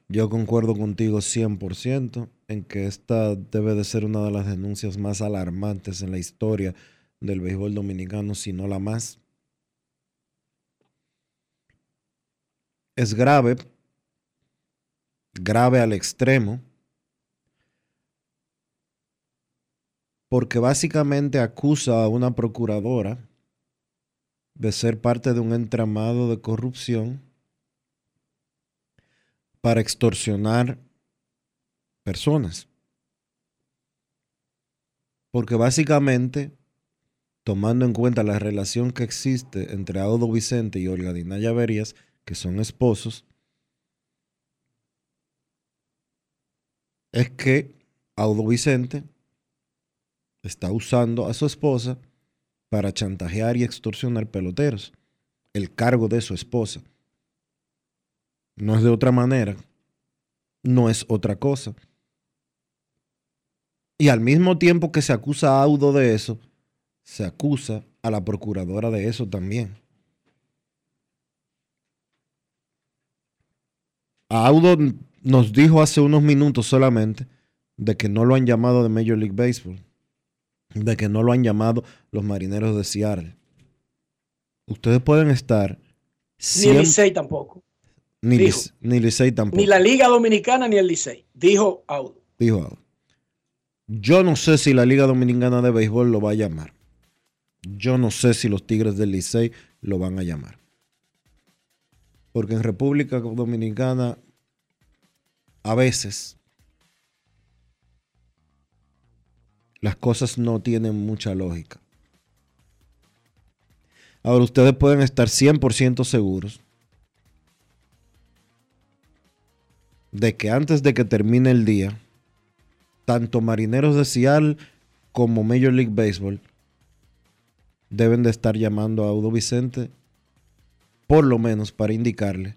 Yo concuerdo contigo 100% en que esta debe de ser una de las denuncias más alarmantes en la historia del béisbol dominicano, si no la más. Es grave, grave al extremo, porque básicamente acusa a una procuradora de ser parte de un entramado de corrupción para extorsionar personas. Porque básicamente, tomando en cuenta la relación que existe entre Audo Vicente y Olga Dinaya Berías, que son esposos, es que Audo Vicente está usando a su esposa para chantajear y extorsionar peloteros. El cargo de su esposa. No es de otra manera. No es otra cosa. Y al mismo tiempo que se acusa a Audo de eso, se acusa a la procuradora de eso también. Audo nos dijo hace unos minutos solamente de que no lo han llamado de Major League Baseball, de que no lo han llamado los marineros de Seattle. Ustedes pueden estar Ni el tampoco. Ni, dijo. Lic- ni Licey tampoco. Ni la Liga Dominicana ni el Licey. Dijo Audo. Dijo Audo. Yo no sé si la Liga Dominicana de Béisbol lo va a llamar. Yo no sé si los Tigres del Licey lo van a llamar. Porque en República Dominicana a veces las cosas no tienen mucha lógica. Ahora ustedes pueden estar 100% seguros de que antes de que termine el día, tanto Marineros de Seattle como Major League Baseball deben de estar llamando a Audo Vicente por lo menos para indicarle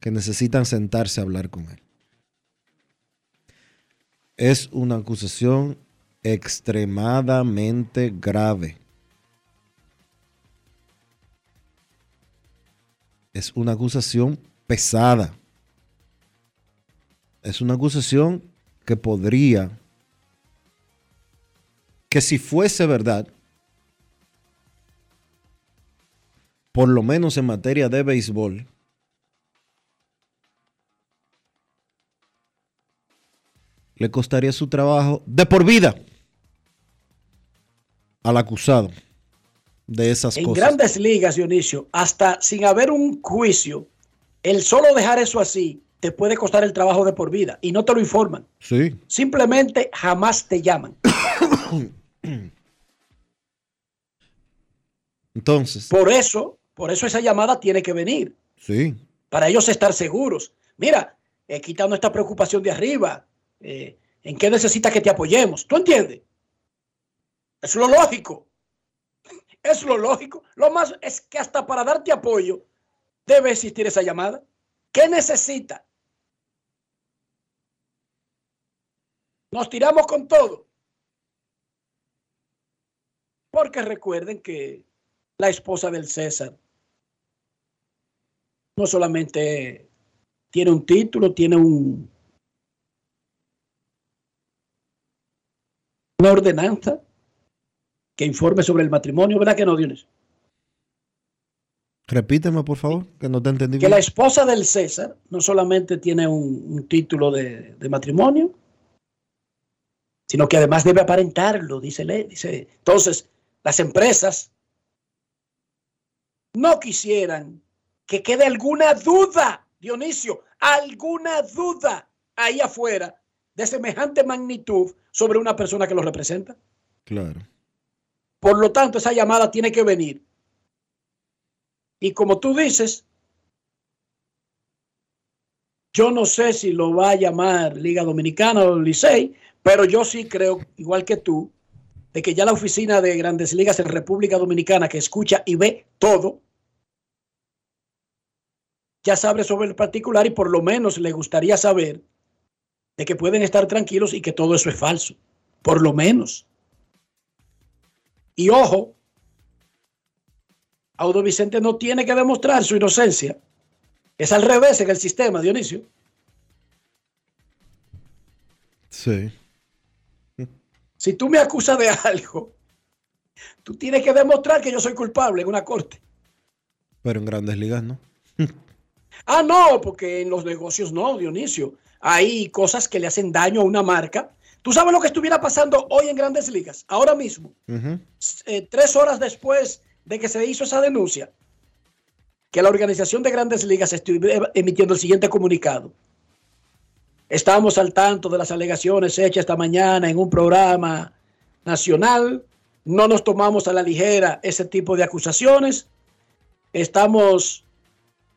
que necesitan sentarse a hablar con él. Es una acusación extremadamente grave. Es una acusación pesada. Es una acusación que podría, que si fuese verdad, por lo menos en materia de béisbol, le costaría su trabajo de por vida al acusado de esas En cosas. grandes ligas, Dionisio, hasta sin haber un juicio, el solo dejar eso así te puede costar el trabajo de por vida y no te lo informan. Sí. Simplemente jamás te llaman. Entonces, Por eso, por eso esa llamada tiene que venir, sí. para ellos estar seguros. Mira, eh, quitando esta preocupación de arriba, eh, ¿en qué necesita que te apoyemos? ¿Tú entiendes? Es lo lógico. Es lo lógico. Lo más es que hasta para darte apoyo debe existir esa llamada. ¿Qué necesita? Nos tiramos con todo. Porque recuerden que la esposa del César no solamente tiene un título, tiene un, una ordenanza que informe sobre el matrimonio, ¿verdad que no, Dionisio? Repíteme, por favor, que no te entendí Que bien. la esposa del César no solamente tiene un, un título de, de matrimonio, sino que además debe aparentarlo, dice ley. Dice. Entonces, las empresas no quisieran que quede alguna duda, Dionisio, alguna duda ahí afuera de semejante magnitud sobre una persona que lo representa. Claro. Por lo tanto, esa llamada tiene que venir. Y como tú dices, yo no sé si lo va a llamar Liga Dominicana o Licey, pero yo sí creo, igual que tú, de que ya la oficina de grandes ligas en República Dominicana, que escucha y ve todo, ya sabe sobre el particular y por lo menos le gustaría saber de que pueden estar tranquilos y que todo eso es falso, por lo menos. Y ojo, Audo Vicente no tiene que demostrar su inocencia. Es al revés en el sistema, Dionisio. Sí. Si tú me acusas de algo, tú tienes que demostrar que yo soy culpable en una corte. Pero en grandes ligas no. ah, no, porque en los negocios no, Dionisio. Hay cosas que le hacen daño a una marca. ¿Tú sabes lo que estuviera pasando hoy en grandes ligas? Ahora mismo. eh, tres horas después de que se hizo esa denuncia, que la organización de grandes ligas estuviera emitiendo el siguiente comunicado. Estamos al tanto de las alegaciones hechas esta mañana en un programa nacional. No nos tomamos a la ligera ese tipo de acusaciones. Estamos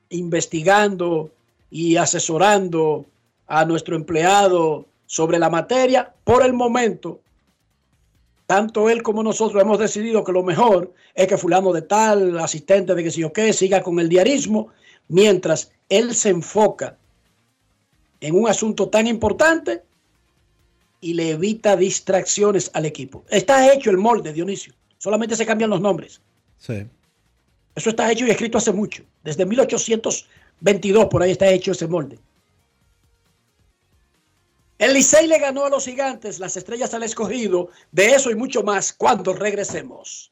investigando y asesorando a nuestro empleado sobre la materia. Por el momento, tanto él como nosotros hemos decidido que lo mejor es que fulano de tal, asistente de que si o qué, siga con el diarismo, mientras él se enfoca en un asunto tan importante y le evita distracciones al equipo. Está hecho el molde, Dionisio. Solamente se cambian los nombres. Sí. Eso está hecho y escrito hace mucho. Desde 1822 por ahí está hecho ese molde. El Licey le ganó a los gigantes, las estrellas al escogido. De eso y mucho más cuando regresemos.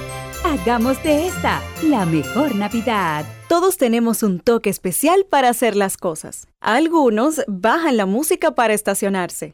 Hagamos de esta la mejor Navidad. Todos tenemos un toque especial para hacer las cosas. Algunos bajan la música para estacionarse.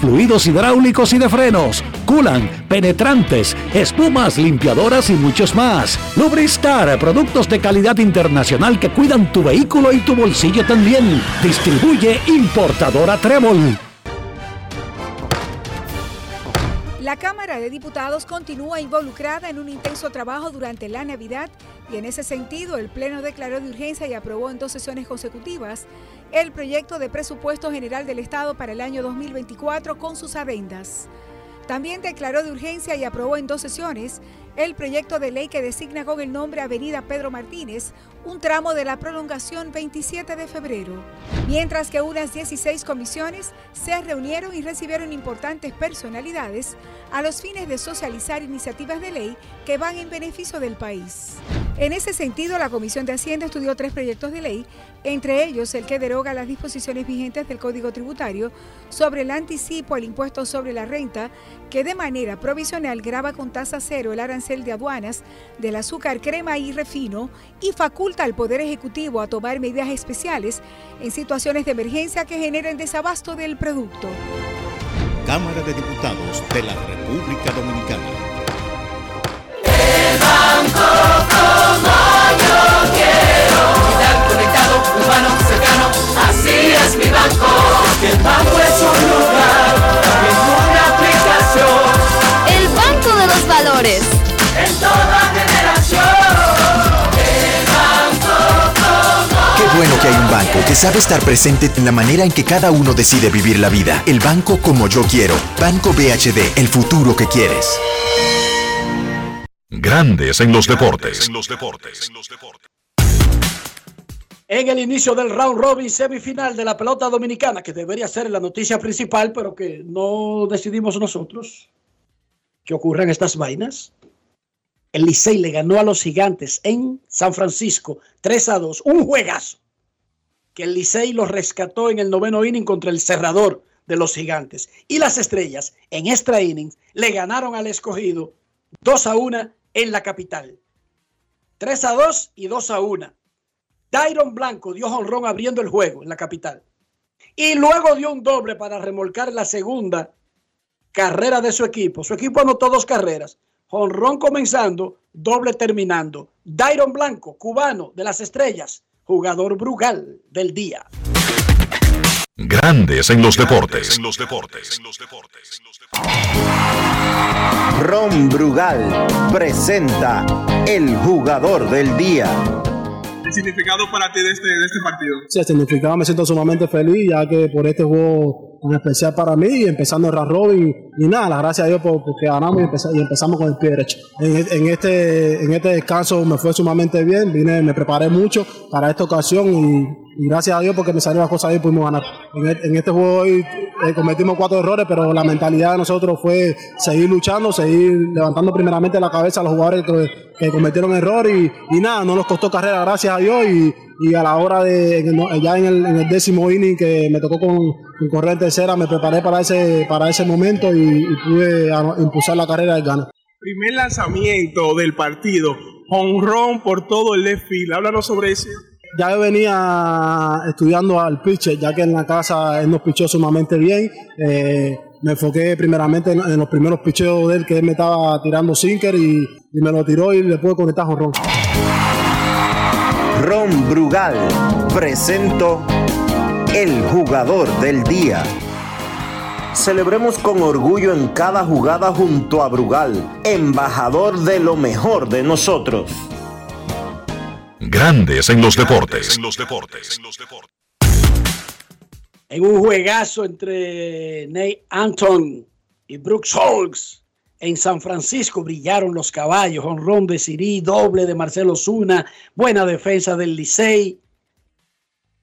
fluidos hidráulicos y de frenos, culan, penetrantes, espumas, limpiadoras y muchos más. Lubristar, productos de calidad internacional que cuidan tu vehículo y tu bolsillo también. Distribuye importadora Trébol. La Cámara de Diputados continúa involucrada en un intenso trabajo durante la Navidad y en ese sentido el Pleno declaró de urgencia y aprobó en dos sesiones consecutivas el proyecto de presupuesto general del Estado para el año 2024 con sus adendas. También declaró de urgencia y aprobó en dos sesiones el proyecto de ley que designa con el nombre Avenida Pedro Martínez un tramo de la prolongación 27 de febrero, mientras que unas 16 comisiones se reunieron y recibieron importantes personalidades a los fines de socializar iniciativas de ley que van en beneficio del país. En ese sentido, la Comisión de Hacienda estudió tres proyectos de ley, entre ellos el que deroga las disposiciones vigentes del Código Tributario sobre el anticipo al impuesto sobre la renta, que de manera provisional graba con tasa cero el arancel de aduanas del azúcar, crema y refino y faculta al Poder Ejecutivo a tomar medidas especiales en situaciones de emergencia que generen desabasto del producto. Cámara de Diputados de la República Dominicana. banco como yo quiero. Digital, conectado, humano, cercano, así es mi banco. Que el banco es un lugar, Valores. En toda generación. El banco como Qué bueno que hay un banco que sabe estar presente en la manera en que cada uno decide vivir la vida. El banco como yo quiero. Banco BHD, el futuro que quieres. Grandes en los deportes. En el inicio del round robin semifinal de la pelota dominicana, que debería ser la noticia principal, pero que no decidimos nosotros que ocurran estas vainas. El Licey le ganó a los gigantes en San Francisco 3 a 2. Un juegazo. Que el Licey lo rescató en el noveno inning contra el cerrador de los gigantes. Y las estrellas en extra innings le ganaron al escogido 2 a 1 en la capital. 3 a 2 y 2 a 1. Tyron Blanco dio honrón abriendo el juego en la capital. Y luego dio un doble para remolcar la segunda carrera de su equipo. Su equipo anotó dos carreras. Honrón comenzando, doble terminando. Dairon Blanco, cubano de las estrellas, jugador Brugal del día. Grandes en los deportes. Ron Brugal presenta el jugador del día. ¿El significado para ti de este, de este partido? Sí, el significado me siento sumamente feliz, ya que por este juego tan especial para mí, empezando el robin, y nada, gracias a Dios por- porque ganamos y, empeza- y empezamos con el pie derecho. En, en este, en este descanso me fue sumamente bien, vine, me preparé mucho para esta ocasión y, gracias a Dios porque me salieron las cosas bien y pudimos ganar. En, e- en este juego hoy eh, cometimos cuatro errores, pero la mentalidad de nosotros fue seguir luchando, seguir levantando primeramente la cabeza a los jugadores que, que cometieron error y, y nada, no nos costó carrera, gracias a Dios y, y a la hora de, ya en el, en el décimo inning que me tocó con, con correr tercera, me preparé para ese, para ese momento y, y pude impulsar la carrera del gana. Primer lanzamiento del partido. Honrón por todo el left field. Háblanos sobre eso. Ya yo venía estudiando al pitcher, ya que en la casa él nos pichó sumamente bien. Eh, me enfoqué primeramente en, en los primeros picheos de él, que él me estaba tirando sinker y, y me lo tiró y le pude conectar jonrón. Brugal presento el jugador del día. Celebremos con orgullo en cada jugada junto a Brugal, embajador de lo mejor de nosotros. Grandes en los deportes. En un juegazo entre Nate Anton y Brooks Holmes en San Francisco brillaron los caballos. Honrón de Siri, doble de Marcelo Zuna, buena defensa del Licey.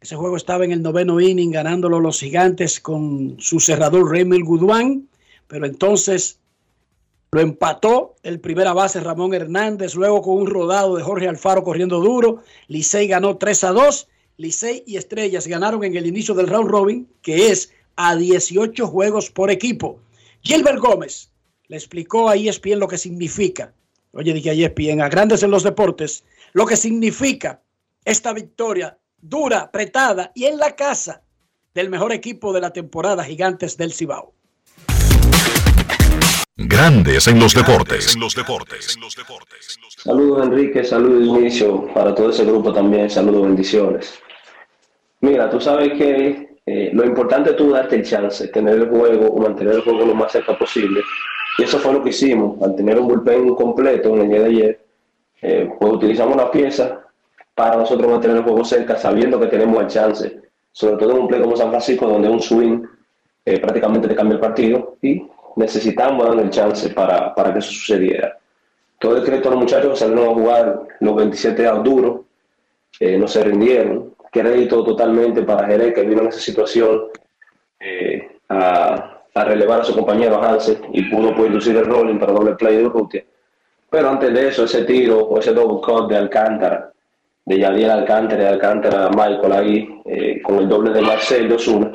Ese juego estaba en el noveno inning, ganándolo los gigantes con su cerrador Remel Guduán, pero entonces lo empató el primera base Ramón Hernández, luego con un rodado de Jorge Alfaro corriendo duro. Licey ganó 3 a 2. Licey y Estrellas ganaron en el inicio del round robin, que es a 18 juegos por equipo. Gilbert Gómez le explicó a ESPN lo que significa. Oye, dije a ESPN, a grandes en los deportes, lo que significa esta victoria dura, apretada y en la casa del mejor equipo de la temporada Gigantes del Cibao. Grandes en los deportes. En los deportes. Saludos Enrique, saludos Inicio, para todo ese grupo también, saludos, bendiciones. Mira, tú sabes que eh, lo importante es tú darte el chance, tener el juego o mantener el juego lo más cerca posible. Y eso fue lo que hicimos, al tener un bullpen completo en el día de ayer, eh, pues utilizamos una pieza para nosotros mantener el juego cerca, sabiendo que tenemos el chance, sobre todo en un play como San Francisco, donde un swing eh, prácticamente te cambia el partido y necesitamos darle el chance para, para que eso sucediera. Todo el crédito a los muchachos salieron a jugar los 27 años duros, eh, no se rindieron. Crédito totalmente para Jerez, que vino en esa situación eh, a, a, relevar a su compañero Hansen y pudo pues, el rolling para doble play de Urrutia. Pero antes de eso, ese tiro o ese double cut de Alcántara, de Yadiel Alcántara y Alcántara Michael ahí, eh, con el doble de Marcel Osuna,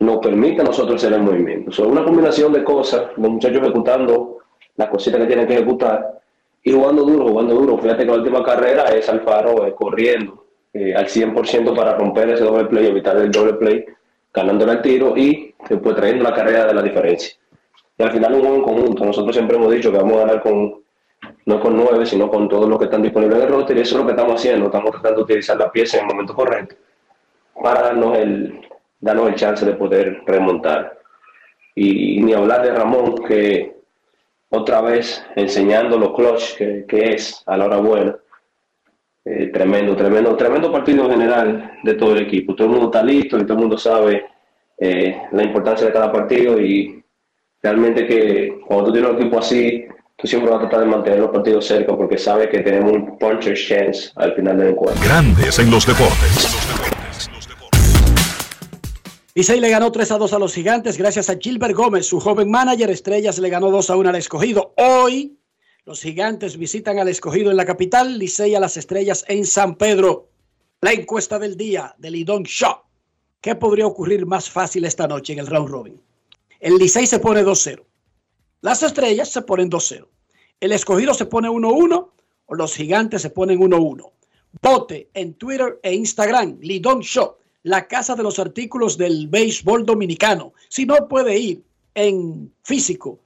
nos permite a nosotros hacer el movimiento. Son una combinación de cosas, los muchachos ejecutando las cositas que tienen que ejecutar y jugando duro, jugando duro. Fíjate que la última carrera es Alfaro eh, corriendo eh, al 100% para romper ese doble play, evitar el doble play, ganándole el tiro y después trayendo la carrera de la diferencia. Y al final un juego en conjunto. Nosotros siempre hemos dicho que vamos a ganar con no con nueve, sino con todos los que están disponibles en el roster y eso es lo que estamos haciendo. Estamos tratando de utilizar la pieza en el momento correcto para darnos el, darnos el chance de poder remontar. Y, ni hablar de Ramón, que otra vez enseñando los clutch que es a la hora buena. Eh, tremendo, tremendo, tremendo partido general de todo el equipo. Todo el mundo está listo y todo el mundo sabe eh, la importancia de cada partido y realmente que cuando tú tienes un equipo así, tú siempre vas a tratar de mantener los partidos cerca porque sabes que tenemos un puncher's chance al final del encuentro. Grandes en los deportes. Licey le ganó 3 a 2 a los gigantes gracias a Gilbert Gómez, su joven manager. Estrellas le ganó 2 a 1 al escogido. Hoy los gigantes visitan al escogido en la capital, Licey a las estrellas en San Pedro. La encuesta del día de Lidón Shaw. ¿Qué podría ocurrir más fácil esta noche en el round robin? El Licey se pone 2-0. Las estrellas se ponen 2-0. El escogido se pone 1-1 o los gigantes se ponen 1-1. Vote en Twitter e Instagram, Lidón Show la casa de los artículos del béisbol dominicano. Si no puede ir en físico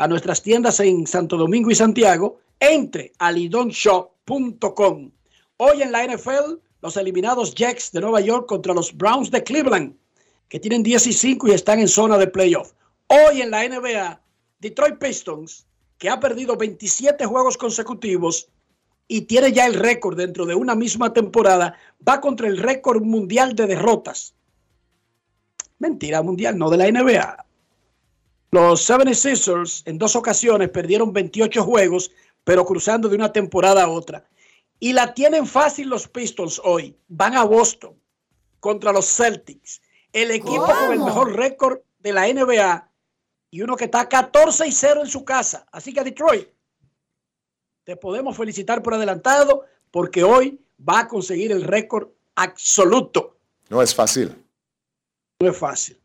a nuestras tiendas en Santo Domingo y Santiago, entre a lidonshop.com. Hoy en la NFL, los eliminados Jets de Nueva York contra los Browns de Cleveland, que tienen 10 y 5 y están en zona de playoff. Hoy en la NBA, Detroit Pistons, que ha perdido 27 juegos consecutivos, y tiene ya el récord dentro de una misma temporada, va contra el récord mundial de derrotas. Mentira mundial, no de la NBA. Los 76ers en dos ocasiones perdieron 28 juegos, pero cruzando de una temporada a otra. Y la tienen fácil los Pistons hoy. Van a Boston contra los Celtics. El equipo con el mejor récord de la NBA y uno que está 14 y 0 en su casa. Así que Detroit, te podemos felicitar por adelantado porque hoy va a conseguir el récord absoluto. No es fácil. No es fácil.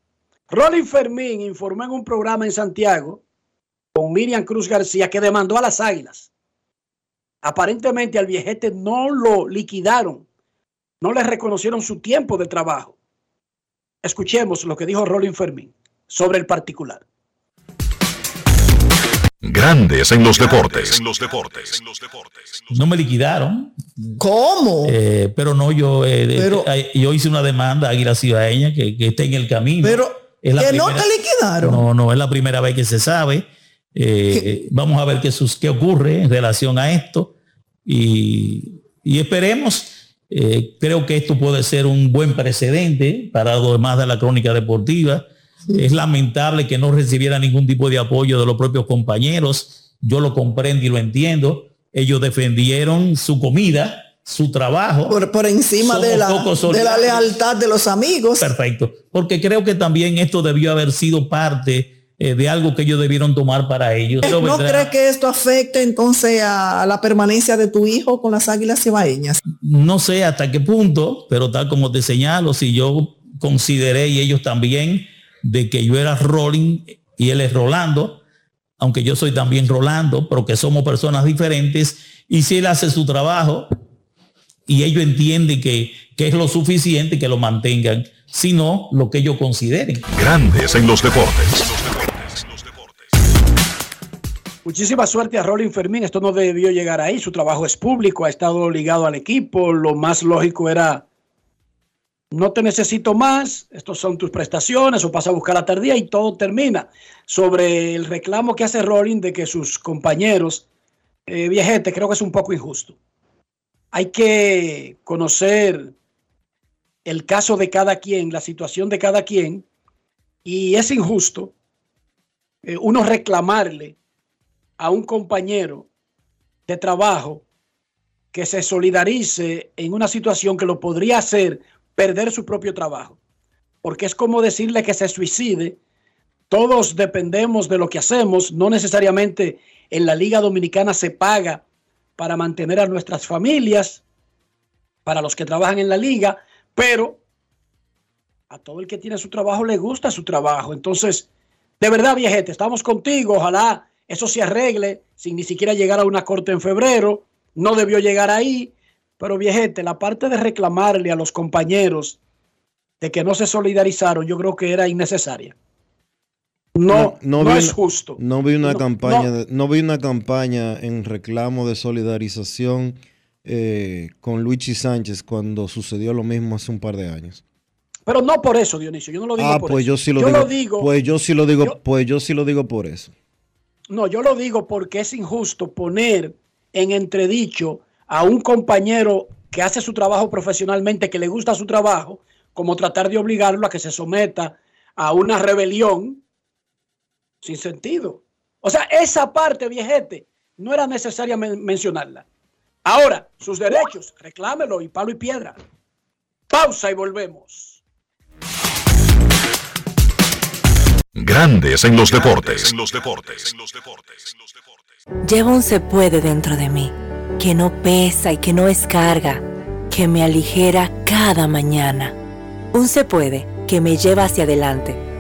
Rolling Fermín informó en un programa en Santiago con Miriam Cruz García que demandó a las águilas. Aparentemente al viejete no lo liquidaron, no le reconocieron su tiempo de trabajo. Escuchemos lo que dijo Rolling Fermín sobre el particular. Grandes en los deportes. En los deportes. No me liquidaron. ¿Cómo? Eh, pero no, yo, eh, eh, yo hice una demanda a Águila Ciudadeña que, que esté en el camino. Pero Que no te liquidaron. No, no, es la primera vez que se sabe. Eh, vamos a ver qué, sus- qué ocurre en relación a esto y, y esperemos. eh, creo que esto puede ser un buen precedente para lo demás de la crónica deportiva. Es lamentable que no recibiera ningún tipo de apoyo de los propios compañeros. Yo lo comprendo y lo entiendo. Ellos defendieron su comida, su trabajo. Por, por encima de la, de lealtad de los amigos. Perfecto. Porque creo que también esto debió haber sido parte eh, de algo que ellos debieron tomar para ellos. ¿No vendrá- crees que esto afecte entonces a la permanencia de tu hijo con las águilas cibaeñas? no sé hasta qué punto, pero tal como te señalo, si yo consideré y ellos también de que yo era Rolling y él es Rolando, aunque yo soy también Rolando, pero que somos personas diferentes, y si él hace su trabajo y ellos entienden que, que es lo suficiente que lo mantengan, sino lo que ellos consideren. Grandes en los deportes. Muchísima suerte a Rolling Fermín. Esto no debió llegar ahí. Su trabajo es público, ha estado ligado al equipo. Lo más lógico era, no te necesito más, estos son tus prestaciones o pasa a buscar la tardía y todo termina. Sobre el reclamo que hace Rolling de que sus compañeros, eh, viejete, creo que es un poco injusto. Hay que conocer el caso de cada quien, la situación de cada quien, y es injusto eh, uno reclamarle a un compañero de trabajo que se solidarice en una situación que lo podría hacer perder su propio trabajo. Porque es como decirle que se suicide. Todos dependemos de lo que hacemos. No necesariamente en la Liga Dominicana se paga para mantener a nuestras familias, para los que trabajan en la liga, pero a todo el que tiene su trabajo le gusta su trabajo. Entonces, de verdad, viejete, estamos contigo. Ojalá eso se arregle sin ni siquiera llegar a una corte en febrero. No debió llegar ahí. Pero viejete, la parte de reclamarle a los compañeros de que no se solidarizaron, yo creo que era innecesaria. No, no, vi es una- justo. No vi una No, campaña, no. no vi una campaña en reclamo de solidarización eh, con Luigi Sánchez cuando sucedió lo mismo hace un par de años. Pero no por eso, Dionisio. Yo no lo digo Ah, por pues eso. yo sí lo yo digo. lo digo. Pues yo sí lo digo, pues yo sí lo digo por eso. No, yo lo digo porque es injusto poner en entredicho a un compañero que hace su trabajo profesionalmente, que le gusta su trabajo, como tratar de obligarlo a que se someta a una rebelión sin sentido. O sea, esa parte, viejete, no era necesaria men- mencionarla. Ahora, sus derechos, reclámelo y palo y piedra. Pausa y volvemos. Grandes en los deportes. Llevo un se puede dentro de mí, que no pesa y que no es carga, que me aligera cada mañana. Un se puede que me lleva hacia adelante,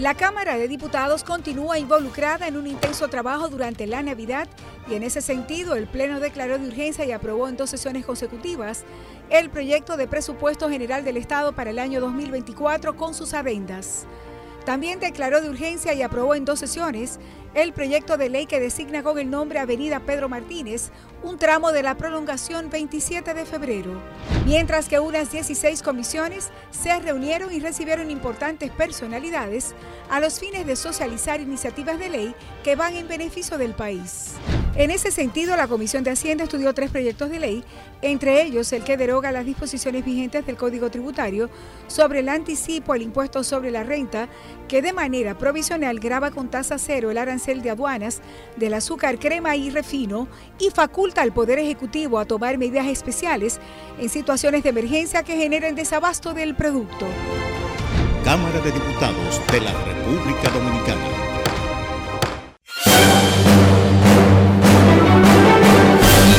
La Cámara de Diputados continúa involucrada en un intenso trabajo durante la Navidad y en ese sentido el Pleno declaró de urgencia y aprobó en dos sesiones consecutivas el proyecto de presupuesto general del Estado para el año 2024 con sus adendas. También declaró de urgencia y aprobó en dos sesiones el proyecto de ley que designa con el nombre Avenida Pedro Martínez un tramo de la prolongación 27 de febrero, mientras que unas 16 comisiones se reunieron y recibieron importantes personalidades a los fines de socializar iniciativas de ley que van en beneficio del país. En ese sentido, la Comisión de Hacienda estudió tres proyectos de ley, entre ellos el que deroga las disposiciones vigentes del Código Tributario sobre el anticipo al impuesto sobre la renta, que de manera provisional graba con tasa cero el arancel de aduanas del azúcar, crema y refino y faculta al Poder Ejecutivo a tomar medidas especiales en situaciones de emergencia que generen desabasto del producto. Cámara de Diputados de la República Dominicana.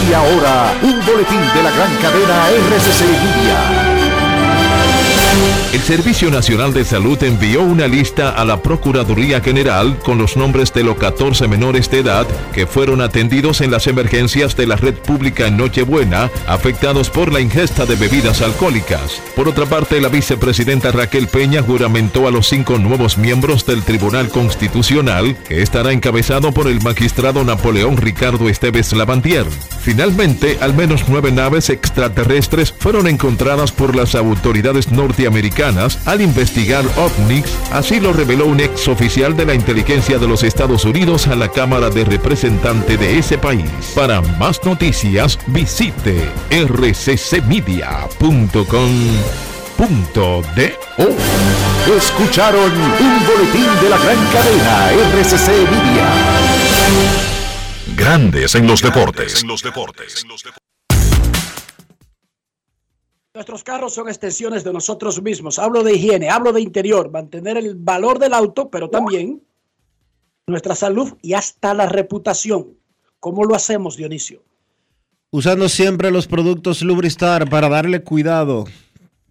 Y ahora, un boletín de la gran cadena RCC Media. El Servicio Nacional de Salud envió una lista a la Procuraduría General con los nombres de los 14 menores de edad que fueron atendidos en las emergencias de la red pública en Nochebuena, afectados por la ingesta de bebidas alcohólicas. Por otra parte, la vicepresidenta Raquel Peña juramentó a los cinco nuevos miembros del Tribunal Constitucional, que estará encabezado por el magistrado Napoleón Ricardo Esteves Lavandier. Finalmente, al menos nueve naves extraterrestres fueron encontradas por las autoridades norteamericanas al investigar OVNIs, así lo reveló un ex oficial de la inteligencia de los Estados Unidos a la Cámara de Representantes de ese país. Para más noticias, visite rccmedia.com.do. Escucharon un boletín de la gran cadena RCC Media. Grandes en los deportes. Nuestros carros son extensiones de nosotros mismos. Hablo de higiene, hablo de interior, mantener el valor del auto, pero también nuestra salud y hasta la reputación. ¿Cómo lo hacemos, Dionisio? Usando siempre los productos Lubristar para darle cuidado,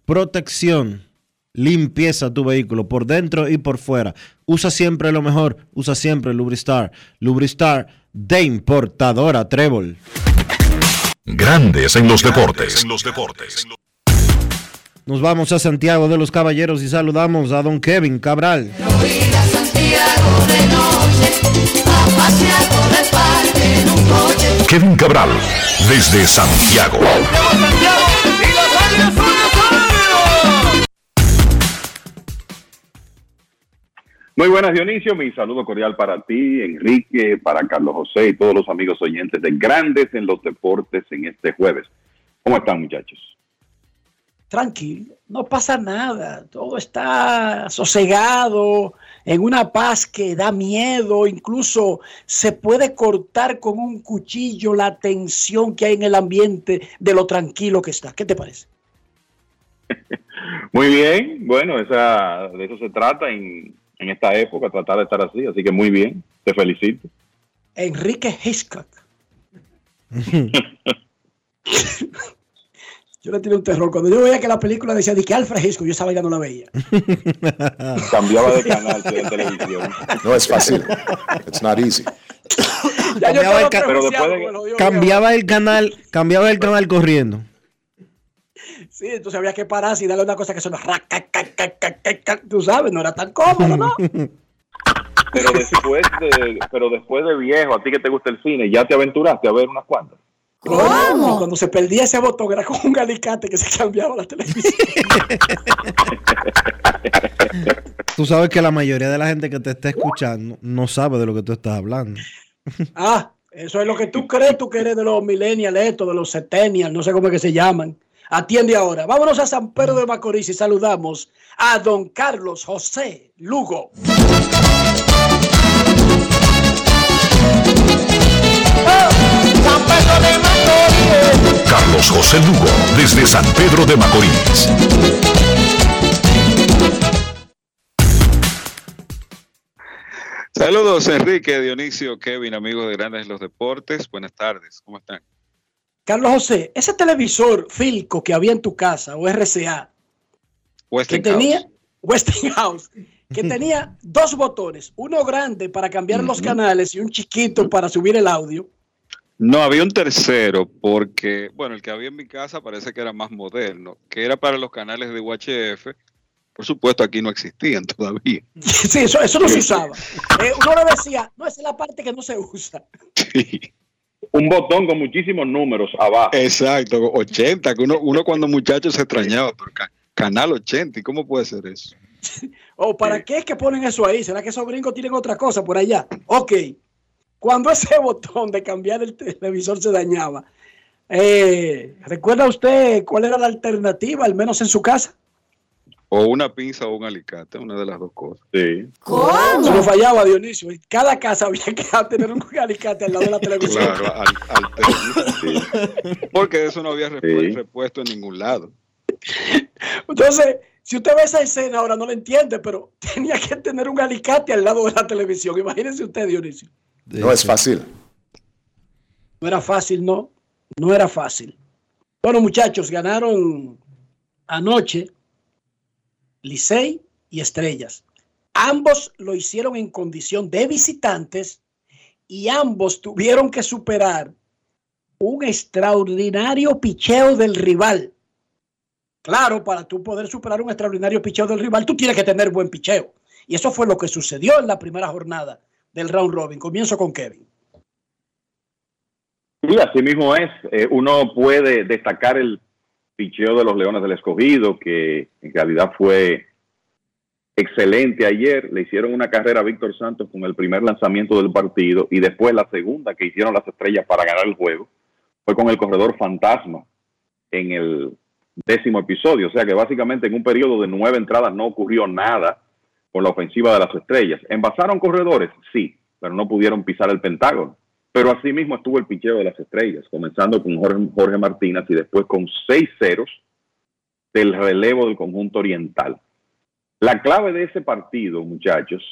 protección, limpieza a tu vehículo por dentro y por fuera. Usa siempre lo mejor, usa siempre Lubristar. Lubristar de importadora Trébol. Grandes en los deportes. Nos vamos a Santiago de los Caballeros y saludamos a don Kevin Cabral. Kevin Cabral, desde Santiago. Muy buenas, Dionisio. Mi saludo cordial para ti, Enrique, para Carlos José y todos los amigos oyentes de Grandes en los Deportes en este jueves. ¿Cómo están, muchachos? Tranquilo, no pasa nada. Todo está sosegado, en una paz que da miedo. Incluso se puede cortar con un cuchillo la tensión que hay en el ambiente de lo tranquilo que está. ¿Qué te parece? Muy bien, bueno, esa, de eso se trata en en esta época, tratar de estar así. Así que muy bien, te felicito. Enrique Hitchcock. yo le tenía un terror. Cuando yo veía que la película decía de que Alfred Hitchcock, yo esa vaina no la veía. Cambiaba de canal de televisión. No es fácil. It's not easy. Cambiaba el ca- Pero después de- Cambiaba el canal, cambiaba el canal corriendo. Sí, entonces había que pararse y darle una cosa que ca. Tú sabes, no era tan cómodo, ¿no? Pero después de, pero después de viejo, a ti que te gusta el cine, ya te aventuraste a ver unas cuantas. ¿Cómo? Cuando se perdía ese botón era con un alicate que se cambiaba la televisión. Tú sabes que la mayoría de la gente que te está escuchando no sabe de lo que tú estás hablando. Ah, eso es lo que tú crees, tú que eres de los millennials, estos, de los centennials, no sé cómo es que se llaman. Atiende ahora. Vámonos a San Pedro de Macorís y saludamos a don Carlos José Lugo. Carlos José Lugo, desde San Pedro de Macorís. Saludos Enrique, Dionisio, Kevin, amigos de Grandes los Deportes. Buenas tardes, ¿cómo están? Carlos José, ese televisor Filco que había en tu casa o RCA, que tenía Westinghouse, que tenía dos botones, uno grande para cambiar los canales y un chiquito para subir el audio. No, había un tercero porque, bueno, el que había en mi casa parece que era más moderno, que era para los canales de UHF. Por supuesto, aquí no existían todavía. Sí, eso, eso no se usaba. Eh, uno le decía, no, esa es la parte que no se usa. Un botón con muchísimos números abajo. Exacto, 80, que uno, uno cuando muchacho se extrañaba, pero ca- canal 80, ¿y cómo puede ser eso? ¿O para qué es que ponen eso ahí? ¿Será que esos gringos tienen otra cosa por allá? Ok. Cuando ese botón de cambiar el televisor se dañaba, eh, ¿recuerda usted cuál era la alternativa, al menos en su casa? O una pinza o un alicate, una de las dos cosas. Sí. Eso no fallaba, Dionisio. En cada casa había que tener un alicate al lado de la televisión. Claro, al, al televisor, sí. Porque de eso no había repu- repuesto en ningún lado. Entonces, si usted ve esa escena ahora no la entiende, pero tenía que tener un alicate al lado de la televisión. Imagínense usted, Dionisio. No es fácil. No era fácil, no. No era fácil. Bueno, muchachos, ganaron anoche Licey y Estrellas. Ambos lo hicieron en condición de visitantes y ambos tuvieron que superar un extraordinario picheo del rival. Claro, para tú poder superar un extraordinario picheo del rival, tú tienes que tener buen picheo. Y eso fue lo que sucedió en la primera jornada del round robin. Comienzo con Kevin. Sí, así mismo es. Eh, uno puede destacar el picheo de los Leones del Escogido, que en realidad fue excelente ayer. Le hicieron una carrera a Víctor Santos con el primer lanzamiento del partido y después la segunda que hicieron las estrellas para ganar el juego fue con el corredor fantasma en el décimo episodio. O sea que básicamente en un periodo de nueve entradas no ocurrió nada con la ofensiva de las estrellas. ¿Envasaron corredores? Sí, pero no pudieron pisar el Pentágono. Pero así mismo estuvo el picheo de las estrellas, comenzando con Jorge, Martínez y después con seis ceros del relevo del conjunto oriental. La clave de ese partido, muchachos,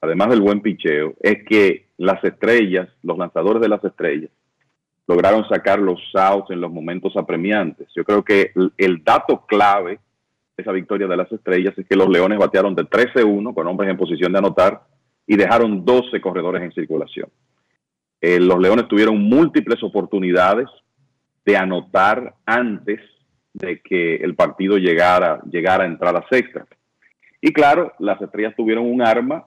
además del buen picheo, es que las estrellas, los lanzadores de las estrellas, lograron sacar los outs en los momentos apremiantes. Yo creo que el, dato clave esa victoria de las estrellas es que los Leones batearon de 13-1 con hombres en posición de anotar y dejaron 12 corredores en circulación. Eh, los Leones tuvieron múltiples oportunidades de anotar antes de que el partido llegara, llegara a entradas extras. Y claro, las estrellas tuvieron un arma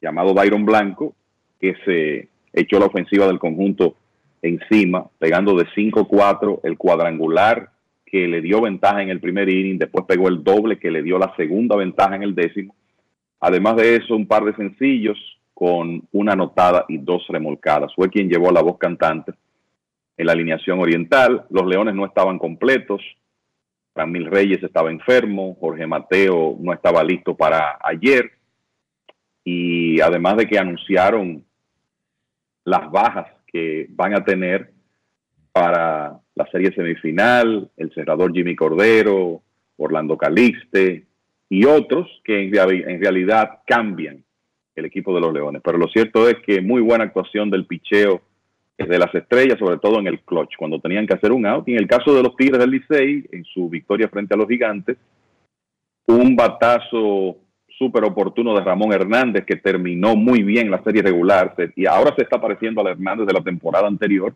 llamado Byron Blanco, que se echó la ofensiva del conjunto encima, pegando de 5-4 el cuadrangular que le dio ventaja en el primer inning, después pegó el doble que le dio la segunda ventaja en el décimo. Además de eso, un par de sencillos con una anotada y dos remolcadas. Fue quien llevó la voz cantante en la alineación oriental. Los Leones no estaban completos. Ramil Reyes estaba enfermo. Jorge Mateo no estaba listo para ayer. Y además de que anunciaron las bajas que van a tener para la serie semifinal, el cerrador Jimmy Cordero, Orlando Calixte, y otros que en, realidad cambian el equipo de los Leones. Pero lo cierto es que muy buena actuación del picheo de las estrellas, sobre todo en el clutch, cuando tenían que hacer un out. Y en el caso de los Tigres del Licey, en su victoria frente a los Gigantes, un batazo súper oportuno de Ramón Hernández que terminó muy bien la serie regular y ahora se está pareciendo al Hernández de la temporada anterior.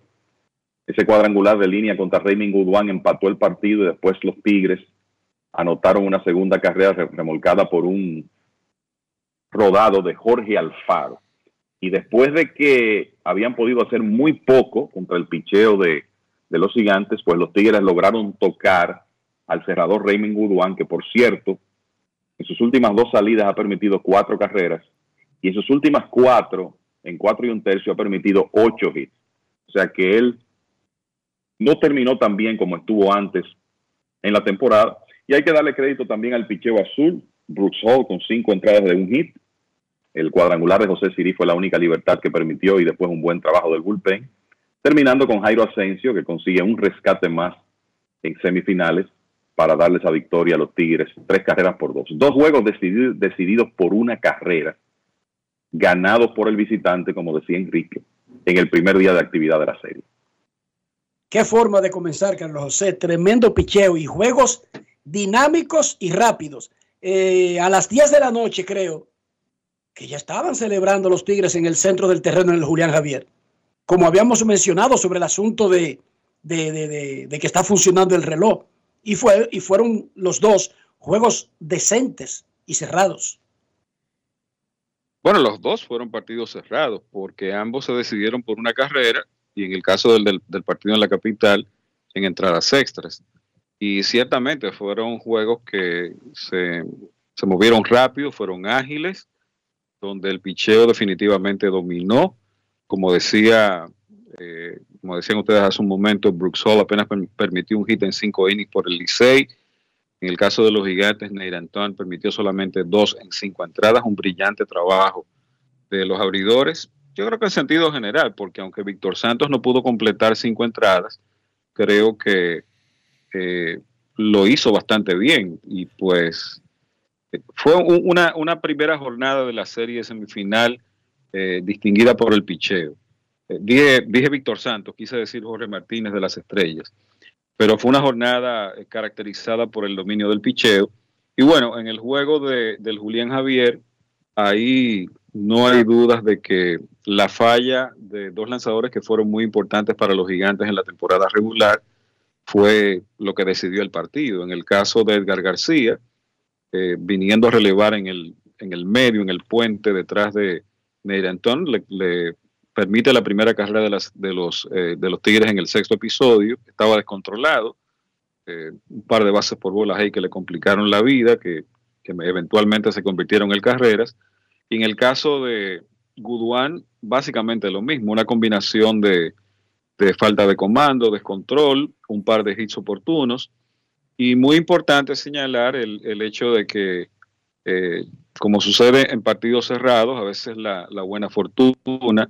Ese cuadrangular de línea contra Raymond Goodwin empató el partido y después los Tigres anotaron una segunda carrera remolcada por un rodado de Jorge Alfaro. Y después de que habían podido hacer muy poco contra el picheo de, los gigantes, pues los Tigres lograron tocar al cerrador Raymond Goodwin, que por cierto, en sus últimas dos salidas ha permitido cuatro carreras y en sus últimas cuatro, en cuatro y un tercio, ha permitido ocho hits. O sea que él no terminó tan bien como estuvo antes en la temporada. Y hay que darle crédito también al picheo azul, Brooks Hall con cinco entradas de un hit. El cuadrangular de José Siri fue la única libertad que permitió y después un buen trabajo del bullpen. Terminando con Jairo Asensio, que consigue un rescate más en semifinales para darle esa victoria a los Tigres. Tres carreras por dos. Dos juegos decididos, decididos por una carrera, ganados por el visitante, como decía Enrique, en el primer día de actividad de la serie. Qué forma de comenzar, Carlos José. Tremendo picheo y juegos dinámicos y rápidos. Eh, a las 10 de la noche, creo, que ya estaban celebrando los Tigres en el centro del terreno en el Julián Javier. Como habíamos mencionado sobre el asunto de, de, que está funcionando el reloj. Y, fue, y fueron los dos juegos decentes y cerrados. Bueno, los dos fueron partidos cerrados porque ambos se decidieron por una carrera y en el caso del, partido en la capital, en entradas extras. Y ciertamente fueron juegos que se, se movieron rápido, fueron ágiles, donde el picheo definitivamente dominó. Como decía, eh, como decían ustedes hace un momento, Brooks Hall apenas permitió un hit en cinco innings por el Licey. En el caso de los gigantes, Neir Antoine permitió solamente dos en cinco entradas, un brillante trabajo de los abridores. Yo creo que en sentido general, porque aunque Víctor Santos no pudo completar cinco entradas, creo que eh, lo hizo bastante bien y pues eh, fue una, primera jornada de la serie semifinal eh, distinguida por el picheo. dije, dije Víctor Santos, quise decir Jorge Martínez de las Estrellas, pero fue una jornada caracterizada por el dominio del picheo. Y bueno, en el juego de, del Julián Javier, ahí no hay dudas de que la falla de dos lanzadores que fueron muy importantes para los gigantes en la temporada regular, fue lo que decidió el partido. En el caso de Edgar García, eh, viniendo a relevar en el, en el medio, en el puente detrás de Neirantón, le, le permite la primera carrera de, las, de, los, eh, de los Tigres en el sexto episodio. Estaba descontrolado. Eh, un par de bases por bolas ahí que le complicaron la vida, que, que eventualmente se convirtieron en carreras. Y en el caso de Guduán, básicamente lo mismo, una combinación de, de falta de comando, descontrol, un par de hits oportunos. Y muy importante señalar el, hecho de que, eh, como sucede en partidos cerrados, a veces la, buena fortuna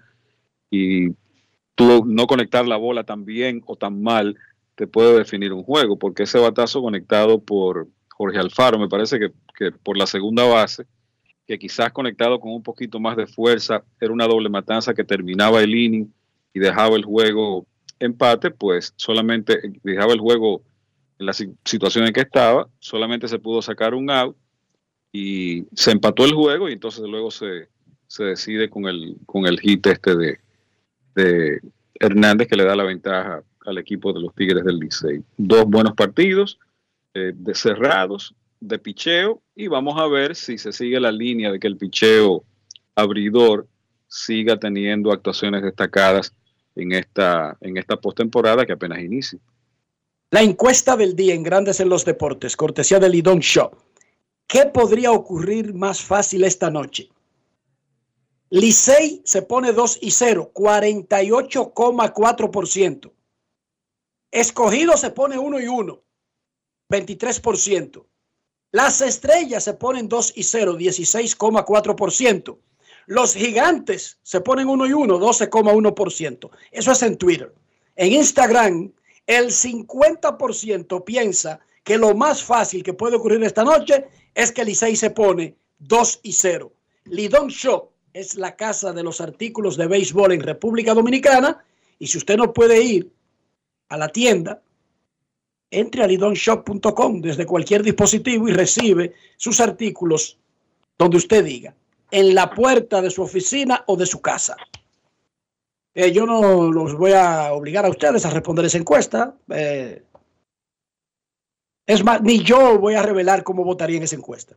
y tú no conectar la bola tan bien o tan mal te puede definir un juego, porque ese batazo conectado por Jorge Alfaro, me parece que, que por la segunda base, que quizás conectado con un poquito más de fuerza, era una doble matanza que terminaba el inning y dejaba el juego empate, pues solamente dejaba el juego en la situación en que estaba, solamente se pudo sacar un out y se empató el juego y entonces luego se, decide con el, con el hit este de, de Hernández que le da la ventaja al equipo de los Tigres del Licey. Dos buenos partidos, eh, de cerrados, de picheo, y vamos a ver si se sigue la línea de que el picheo abridor siga teniendo actuaciones destacadas en esta, en esta postemporada que apenas inicia. La encuesta del día en Grandes en los Deportes, cortesía del Lidón Show. ¿Qué podría ocurrir más fácil esta noche? Licey se pone 2 y 0, 48,4%. Escogido se pone 1 y 1, 23%. Las estrellas se ponen 2 y 0, 16,4%. Los gigantes se ponen uno y uno, 12,1%. Eso es en Twitter. En Instagram, el 50% piensa que lo más fácil que puede ocurrir esta noche es que Licey se pone 2 y 0. Lidón Shop es la casa de los artículos de béisbol en República Dominicana y si usted no puede ir a la tienda, entre a lidonshop.com desde cualquier dispositivo y recibe sus artículos donde usted diga, en la puerta de su oficina o de su casa. Eh, yo no los voy a obligar a ustedes a responder esa encuesta. Eh, es más, ni yo voy a revelar cómo votaría en esa encuesta.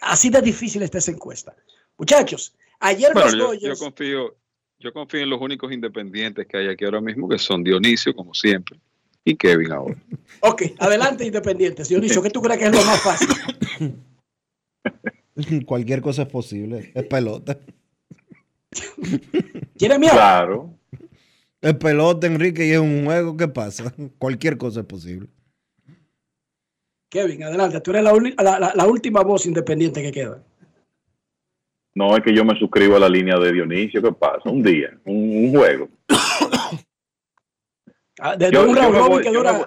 Así de difícil está esa encuesta. Muchachos, ayer Bueno, los yo, yo confío, yo confío en los únicos independientes que hay aquí ahora mismo, que son Dionisio, como siempre, y Kevin ahora. Ok, adelante, independientes. Dionisio, ¿qué tú crees que es lo más fácil? Cualquier cosa es posible. Es pelota. ¿Tiene miedo? Claro. Es pelota, Enrique, y es un juego. ¿Qué pasa? Cualquier cosa es posible. Kevin, adelante. Tú eres la última voz independiente que queda. No es que yo me suscribo a la línea de Dionisio. ¿Qué pasa? Un día, un, un juego. Ah, De, de Yo- un yo round me robin voy- que dura. voy-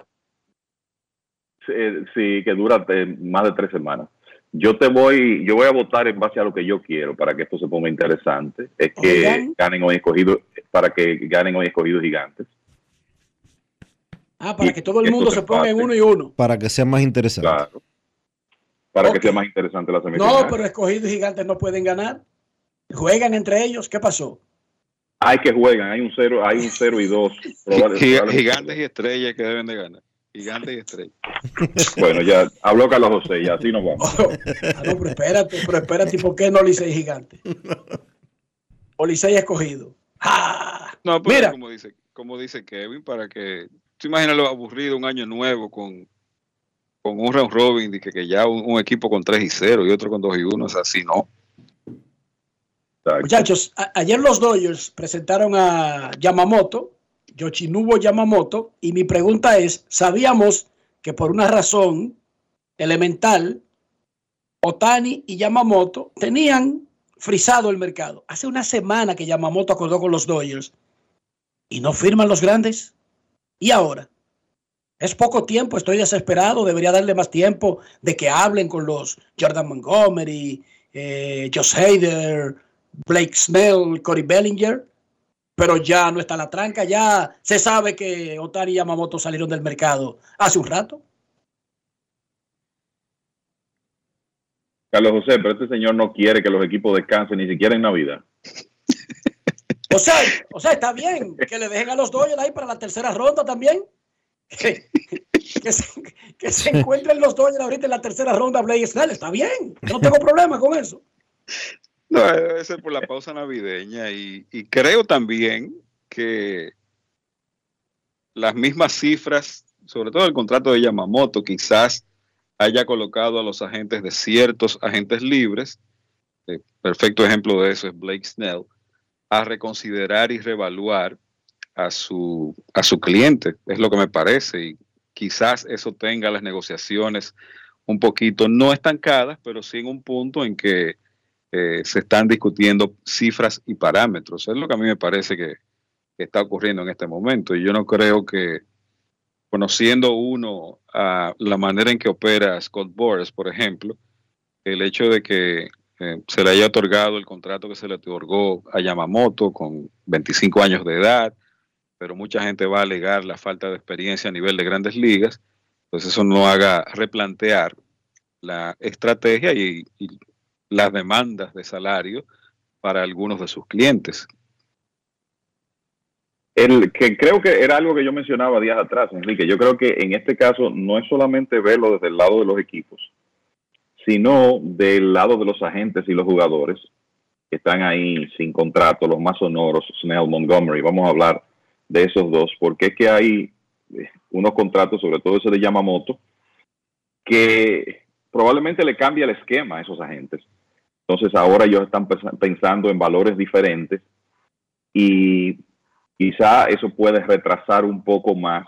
Sí, sí, que dura eh, más de tres semanas. Yo te voy, yo voy a votar en base a lo que yo quiero para que esto se ponga interesante. Es que Oigan. ganen hoy escogidos, para que ganen hoy escogidos gigantes. Ah, para y que todo el mundo se ponga en uno y uno. Para que sea más interesante. Claro. Para que sea más interesante la semifinal. No, pero escogidos gigantes no pueden ganar. Juegan entre ellos. ¿Qué pasó? Hay que juegan, hay un cero, hay un cero y dos. probable- Giga- probablemente. gigantes y estrellas que deben de ganar. Gigantes y estrellas. Bueno, ya habló Carlos José, ya así nos vamos. Ah, no, pero espérate, pero espérate, ¿por qué no Licey gigante? O Licey escogido. Ah, No, pero Mira. como dice, como dice Kevin, para que tú imaginas lo aburrido un año nuevo con, con un round robin que, que ya un, un equipo con 3 y 0 y otro con 2 y 1, o sea, así no. Muchachos, ayer los Dodgers presentaron a Yamamoto, Yoshinobu Yamamoto, y mi pregunta es, ¿sabíamos que por una razón elemental, Otani y Yamamoto tenían frisado el mercado? Hace una semana que Yamamoto acordó con los Dodgers y no firman los grandes. ¿Y ahora? Es poco tiempo, estoy desesperado, debería darle más tiempo de que hablen con los Jordan Montgomery, eh, Josh Hader, Blake Snell, Cory Bellinger, pero ya no está la tranca, ya se sabe que Otani y Yamamoto salieron del mercado hace un rato. Carlos José, pero este señor no quiere que los equipos descansen ni siquiera en Navidad. O sea, o sea, está bien que le dejen a los Dodgers ahí para la tercera ronda también. Que, que se, que se encuentren los Dodgers ahorita en la tercera ronda, Blake Snell, está bien, no tengo problema con eso. No, debe ser por la pausa navideña y, creo también que las mismas cifras, sobre todo el contrato de Yamamoto, quizás haya colocado a los agentes de ciertos agentes libres, perfecto ejemplo de eso es Blake Snell, a reconsiderar y reevaluar a su, a su cliente, es lo que me parece, y quizás eso tenga las negociaciones un poquito, no estancadas, pero sí en un punto en que eh, se están discutiendo cifras y parámetros. Es lo que a mí me parece que, está ocurriendo en este momento. Y yo no creo que, conociendo uno a la manera en que opera Scott Boras, por ejemplo, el hecho de que eh, se le haya otorgado el contrato que se le otorgó a Yamamoto con 25 años de edad, pero mucha gente va a alegar la falta de experiencia a nivel de grandes ligas, pues eso no haga replantear la estrategia y las demandas de salario para algunos de sus clientes. El, que creo que era algo que yo mencionaba días atrás, Enrique. Yo creo que en este caso no es solamente verlo desde el lado de los equipos, sino del lado de los agentes y los jugadores que están ahí sin contrato, los más sonoros, Snell, Montgomery. Vamos a hablar de esos dos, porque es que hay eh, unos contratos, sobre todo ese de Yamamoto, que probablemente le cambia el esquema a esos agentes. Entonces ahora ellos están pens- pensando en valores diferentes y quizá eso puede retrasar un poco más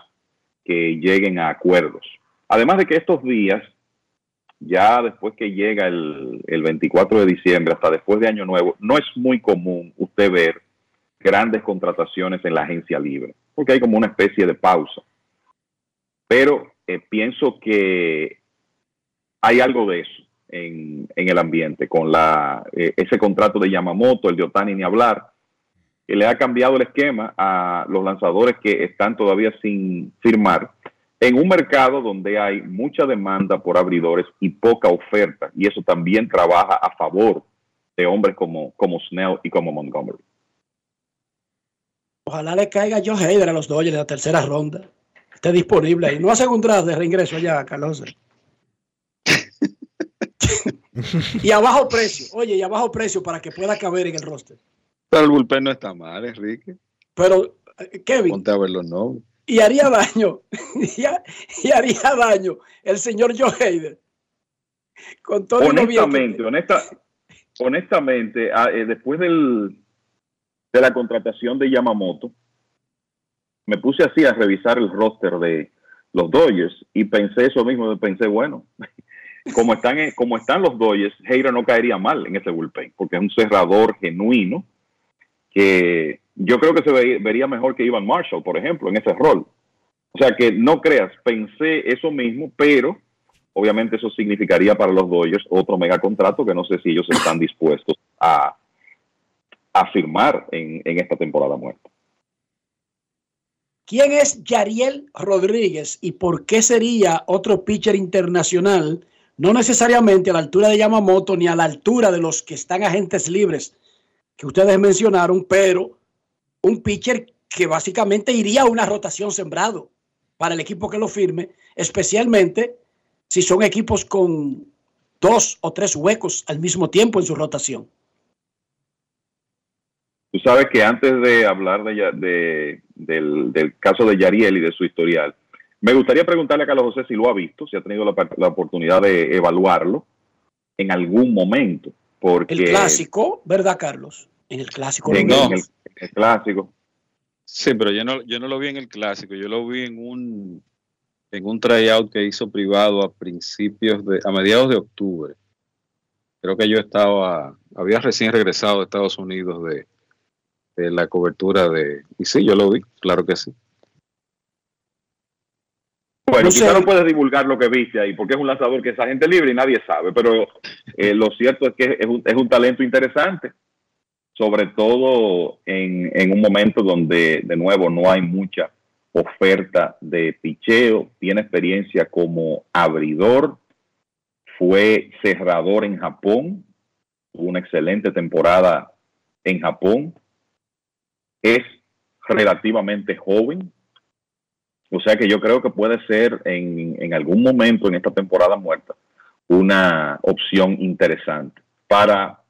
que lleguen a acuerdos. Además de que estos días, ya después que llega el, el 24 de diciembre, hasta después de Año Nuevo, no es muy común usted ver grandes contrataciones en la agencia libre, porque hay como una especie de pausa. Pero eh, pienso que hay algo de eso en, el ambiente, con la, eh, ese contrato de Yamamoto, el de Otani ni hablar, que le ha cambiado el esquema a los lanzadores que están todavía sin firmar en un mercado donde hay mucha demanda por abridores y poca oferta, y eso también trabaja a favor de hombres como, como Snell y como Montgomery. Ojalá le caiga Joe Hader a los Dodgers en la tercera ronda. Esté disponible ahí. No hace un draft de reingreso allá, Carlos. Y a bajo precio. Oye, y a bajo precio para que pueda caber en el roster. Pero el bullpen no está mal, Enrique. Pero, eh, Kevin. Ponte a ver los nombres. Y haría daño. y, haría daño el señor Joe Hader. Con todo honestamente, honesta, honestamente, ah, eh, después del, de la contratación de Yamamoto, me puse así a revisar el roster de los Dodgers y pensé eso mismo, pensé, bueno, como están, como están los Dodgers, Heira no caería mal en ese bullpen, porque es un cerrador genuino que yo creo que se vería mejor que Ivan Marshall, por ejemplo, en ese rol. O sea que no creas, pensé eso mismo, pero obviamente eso significaría para los Dodgers otro mega contrato que no sé si ellos están dispuestos a, a firmar en, en esta temporada muerta. ¿Quién es Yariel Rodríguez y por qué sería otro pitcher internacional? No necesariamente a la altura de Yamamoto ni a la altura de los que están agentes libres que ustedes mencionaron, pero un pitcher que básicamente iría a una rotación sembrado para el equipo que lo firme, especialmente si son equipos con dos o tres huecos al mismo tiempo en su rotación. Tú sabes que antes de hablar de, del, caso de Yariel y de su historial, me gustaría preguntarle a Carlos José si lo ha visto, si ha tenido la, oportunidad de evaluarlo en algún momento. Porque, el clásico, ¿verdad, Carlos? En el clásico. En, el, clásico. Sí, pero yo no, yo no lo vi en el clásico, yo lo vi en un en un tryout que hizo privado a principios de, a mediados de octubre. Creo que yo estaba, había recién regresado de Estados Unidos de, de la cobertura de... Y sí, yo lo vi, claro que sí. Bueno, quizá no puedes divulgar lo que viste ahí, porque es un lanzador que es agente libre y nadie sabe, pero eh, lo cierto es que es un, es un, talento interesante, sobre todo en, en, un momento donde, de nuevo, no hay mucha oferta de picheo, tiene experiencia como abridor, fue cerrador en Japón, tuvo una excelente temporada en Japón, es relativamente joven. O sea que yo creo que puede ser en, en algún momento en esta temporada muerta una opción interesante para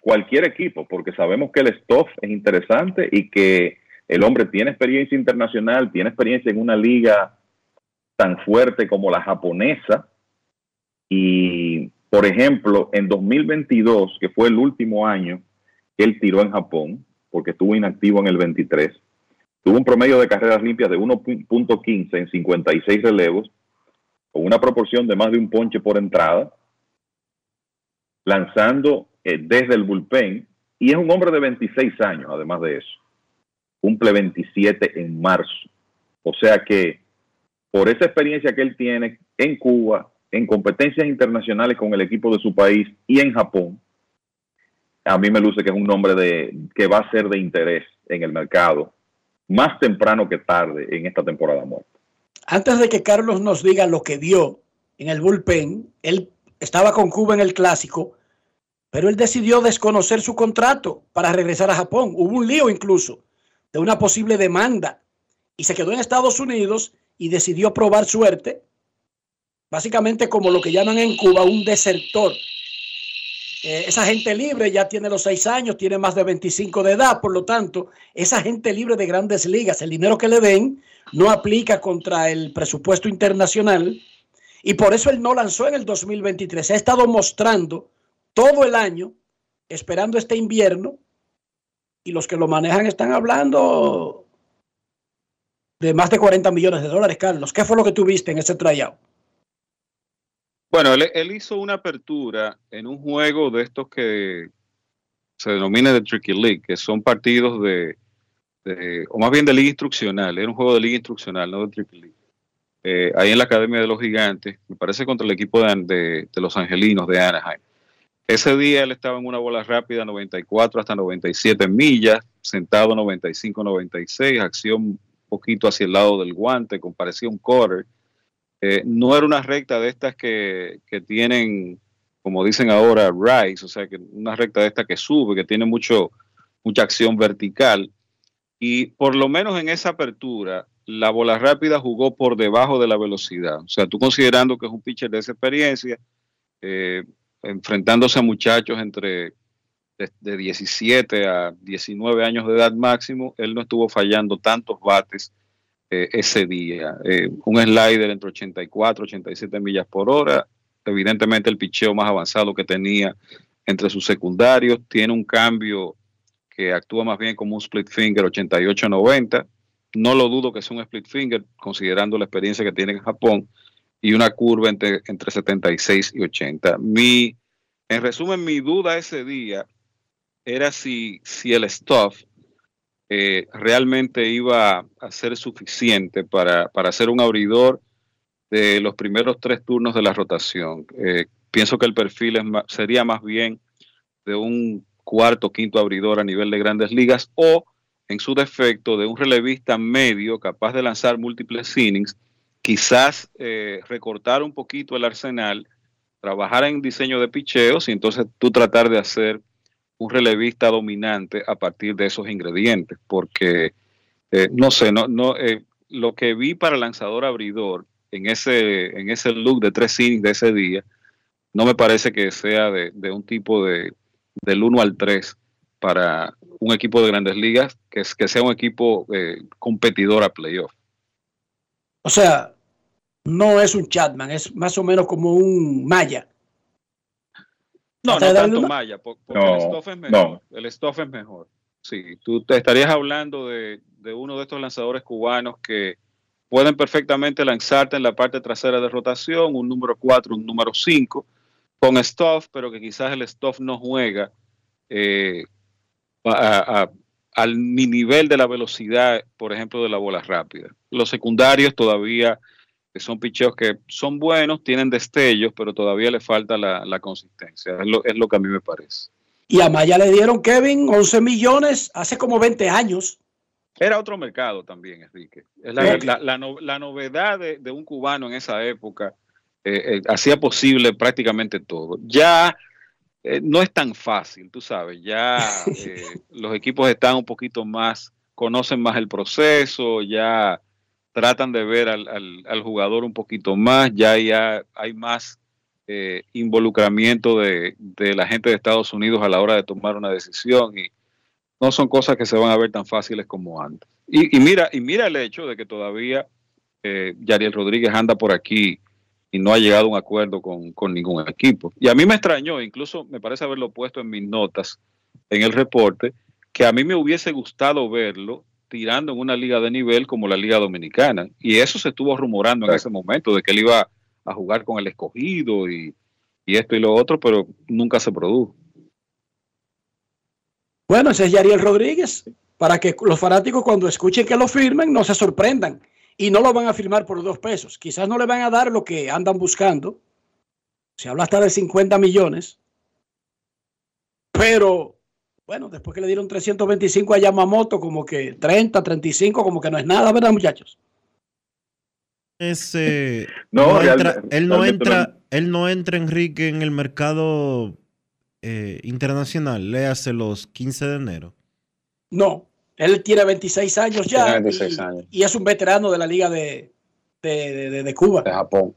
cualquier equipo, porque sabemos que el stuff es interesante y que el hombre tiene experiencia internacional, tiene experiencia en una liga tan fuerte como la japonesa. Y, por ejemplo, en 2022, que fue el último año que él tiró en Japón, porque estuvo inactivo en el 23. Tuvo un promedio de carreras limpias de 1.15 en 56 relevos, con una proporción de más de un ponche por entrada, lanzando eh, desde el bullpen, y es un hombre de 26 años, además de eso. Cumple 27 en marzo. O sea que por esa experiencia que él tiene en Cuba, en competencias internacionales con el equipo de su país y en Japón, a mí me luce que es un nombre de, que va a ser de interés en el mercado más temprano que tarde en esta temporada muerta. Antes de que Carlos nos diga lo que vio en el bullpen, él estaba con Cuba en el clásico, pero él decidió desconocer su contrato para regresar a Japón. Hubo un lío incluso de una posible demanda y se quedó en Estados Unidos y decidió probar suerte, básicamente como lo que llaman en Cuba un desertor eh, esa gente libre ya tiene los seis años, tiene más de 25 de edad, por lo tanto, esa gente libre de grandes ligas, el dinero que le den no aplica contra el presupuesto internacional y por eso él no lanzó en el 2023. Se ha estado mostrando todo el año, esperando este invierno, y los que lo manejan están hablando de más de 40 millones de dólares, Carlos. ¿Qué fue lo que tuviste en ese tryout? Bueno, él, hizo una apertura en un juego de estos que se denomina de Tricky League, que son partidos de, o más bien de liga instruccional, era un juego de liga instruccional, no de Tricky League, eh, ahí en la Academia de los Gigantes, me parece contra el equipo de, los Angelinos de Anaheim. Ese día él estaba en una bola rápida 94 hasta 97 millas, sentado 95-96, acción un poquito hacia el lado del guante, con parecía un quarter. Eh, no era una recta de estas que, tienen, como dicen ahora, rise, o sea, que una recta de esta que sube, que tiene mucho, mucha acción vertical. Y por lo menos en esa apertura, la bola rápida jugó por debajo de la velocidad. O sea, tú considerando que es un pitcher de esa experiencia, eh, enfrentándose a muchachos entre de, 17 a 19 años de edad máximo, él no estuvo fallando tantos bates eh, ese día. Eh, un slider entre 84 87 millas por hora, evidentemente el picheo más avanzado que tenía entre sus secundarios, tiene un cambio que actúa más bien como un split finger 88-90 no lo dudo que sea un split finger, considerando la experiencia que tiene en Japón, y una curva entre, entre 76 y 80. Mi, en resumen, mi duda ese día era si, si el stuff eh, realmente iba a ser suficiente para, para ser un abridor de los primeros tres turnos de la rotación. Eh, pienso que el perfil sería más bien de un cuarto, quinto abridor a nivel de grandes ligas o en su defecto de un relevista medio capaz de lanzar múltiples innings, quizás eh, recortar un poquito el arsenal, trabajar en diseño de picheos y entonces tú tratar de hacer un relevista dominante a partir de esos ingredientes, porque eh, no sé, no, no, eh, lo que vi para lanzador abridor en ese, en ese look de tres innings de ese día, no me parece que sea de, de un tipo de del 1 al 3 para un equipo de grandes ligas que, es, que sea un equipo eh, competidor a playoff. O sea, no es un Chatman, es más o menos como un Maya. No, no tanto Maya, porque el stuff es mejor. El stuff es mejor. Sí, tú te estarías hablando de, de uno de estos lanzadores cubanos que pueden perfectamente lanzarte en la parte trasera de rotación, un número 4, un número 5, con stuff, pero que quizás el stuff no juega eh, al nivel de la velocidad, por ejemplo, de la bola rápida. Los secundarios todavía son picheos que son buenos, tienen destellos, pero todavía le falta la, consistencia. Es lo, es lo, que a mí me parece. Y a Maya le dieron, Kevin, 11 millones hace como 20 años. Era otro mercado también, Enrique. la, la, novedad de, un cubano en esa época eh, eh, hacía posible prácticamente todo. Ya eh, no es tan fácil, tú sabes, ya los equipos están un poquito más, conocen más el proceso, ya tratan de ver al, al, jugador un poquito más, ya, hay más eh, involucramiento de, la gente de Estados Unidos a la hora de tomar una decisión y no son cosas que se van a ver tan fáciles como antes. Y, mira, y mira el hecho de que todavía Yariel Rodríguez anda por aquí y no ha llegado a un acuerdo con, ningún equipo. Y a mí me extrañó, incluso me parece haberlo puesto en mis notas en el reporte, que a mí me hubiese gustado verlo tirando en una liga de nivel como la Liga Dominicana. Y eso se estuvo rumorando en ese momento, de que él iba a jugar con el escogido y, y esto y lo otro, pero nunca se produjo. Bueno, ese es Yariel Rodríguez, para que los fanáticos cuando escuchen que lo firmen no se sorprendan y no lo van a firmar por dos pesos. Quizás no le van a dar lo que andan buscando. Se habla hasta de 50 millones. Pero, bueno, después que le dieron 325 a Yamamoto, como que 30, 35, como que no es nada, ¿verdad, muchachos? Ese, no, entra, él no entra, él no entra, Enrique, en el mercado eh, internacional. Le hace los 15 de enero. No, él tiene 26 años ya. y, es un veterano de la Liga de, de, Cuba. De Japón.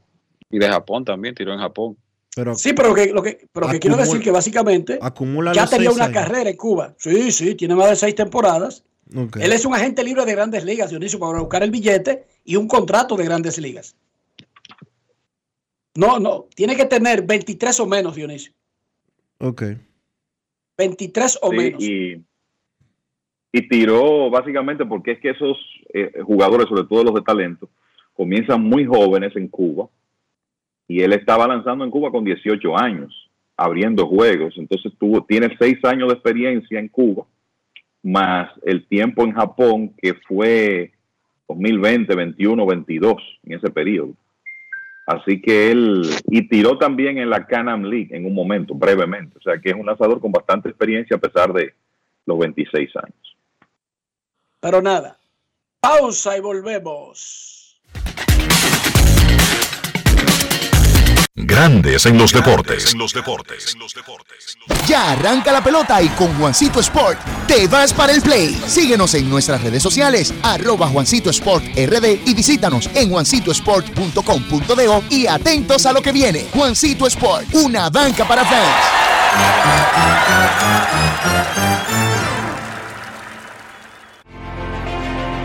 Y de Japón también, tiró en Japón. Pero sí, pero que, lo que, pero que quiero decir que básicamente ya tenía una carrera en Cuba. Sí, sí, tiene más de seis temporadas. Él es un agente libre de grandes ligas, Dionisio, para buscar el billete y un contrato de grandes ligas. No, no, tiene que tener 23 o menos, Dionisio. Ok. 23 o menos. Y y tiró básicamente porque es que esos eh, jugadores, sobre todo los de talento, comienzan muy jóvenes en Cuba y él estaba lanzando en Cuba con 18 años, abriendo juegos, entonces tuvo, tiene seis años de experiencia en Cuba, más el tiempo en Japón que fue 2020, 21, 22, en ese periodo. Así que él, y tiró también en la Canam League en un momento, brevemente. O sea que es un lanzador con bastante experiencia a pesar de los 26 años. Pero nada, pausa y volvemos. Grandes en los deportes. Ya arranca la pelota y con Juancito Sport te vas para el play. Síguenos en nuestras redes sociales, arroba Juancito Sport RD y visítanos en juancitosport.com.de y atentos a lo que viene. Juancito Sport, una banca para fans.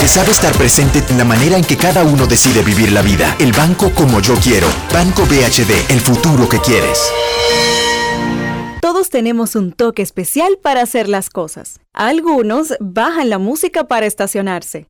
que hay un banco que sabe estar presente en la manera en que cada uno decide vivir la vida. El banco como yo quiero. Banco BHD, el futuro que quieres. Todos tenemos un toque especial para hacer las cosas. Algunos bajan la música para estacionarse.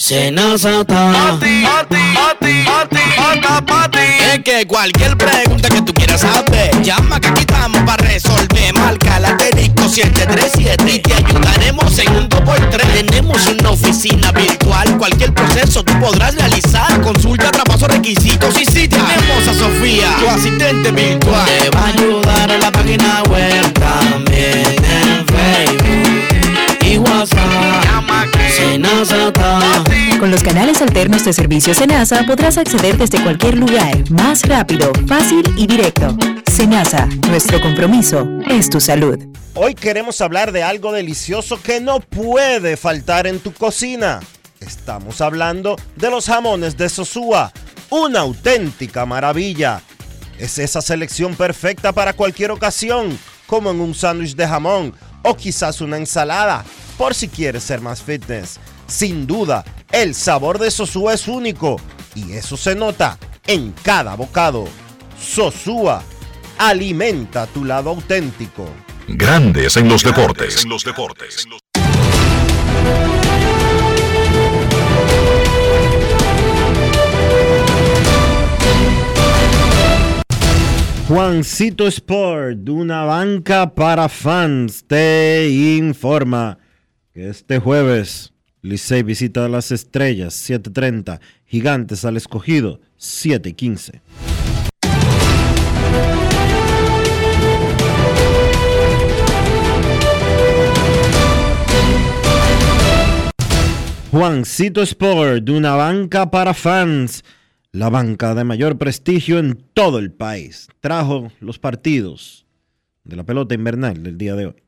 Senasa Pati, pati, pati, pati, pati, Es que cualquier pregunta que tú quieras saber, llama que aquí estamos para resolver. Marca la asterisco 737 y te ayudaremos en un 2x3. Tenemos una oficina virtual, cualquier proceso tú podrás realizar. Consulta, traspaso, requisitos y si tenemos a Sofía, tu asistente virtual. Te va a ayudar en la página web también en Facebook y WhatsApp. Llama Con los canales alternos de servicio Senasa podrás acceder desde cualquier lugar, más rápido, fácil y directo. Senasa, nuestro compromiso es tu salud. Hoy queremos hablar de algo delicioso que no puede faltar en tu cocina. Estamos hablando de los jamones de Sosúa, una auténtica maravilla. Es esa selección perfecta para cualquier ocasión, como en un sándwich de jamón o quizás una ensalada, por si quieres ser más fitness. Sin duda, el sabor de Sosúa es único y eso se nota en cada bocado. Sosúa, alimenta tu lado auténtico. Grandes en los deportes. En los deportes. Juancito Sport, una banca para fans, te informa que este jueves Licey visita a las estrellas 7:30, Gigantes al escogido 7:15. Juancito Sport, una banca para fans, la banca de mayor prestigio en todo el país. Trajo los partidos de la pelota invernal del día de hoy.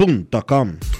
InvierteRD.com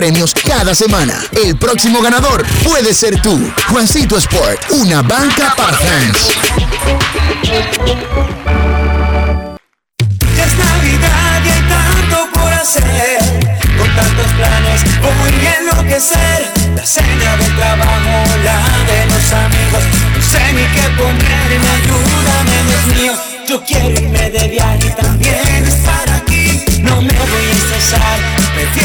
premios cada semana. El próximo ganador puede ser tú. Juancito Sport, una banca para fans. Es Navidad y hay tanto por hacer. Con tantos planes voy a enloquecer. La cena del trabajo, la de los amigos. No sé ni qué ponerme, ayúdame, Dios mío. Yo quiero irme de viaje y también estar aquí. No me voy a estresar,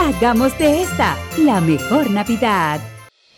Hagamos de esta la mejor Navidad.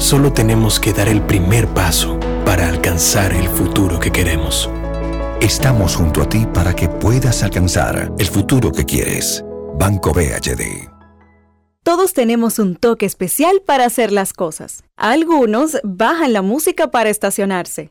Solo tenemos que dar el primer paso para alcanzar el futuro que queremos. Estamos junto a ti para que puedas alcanzar el futuro que quieres. Banco BHD. Todos tenemos un toque especial para hacer las cosas. Algunos bajan la música para estacionarse.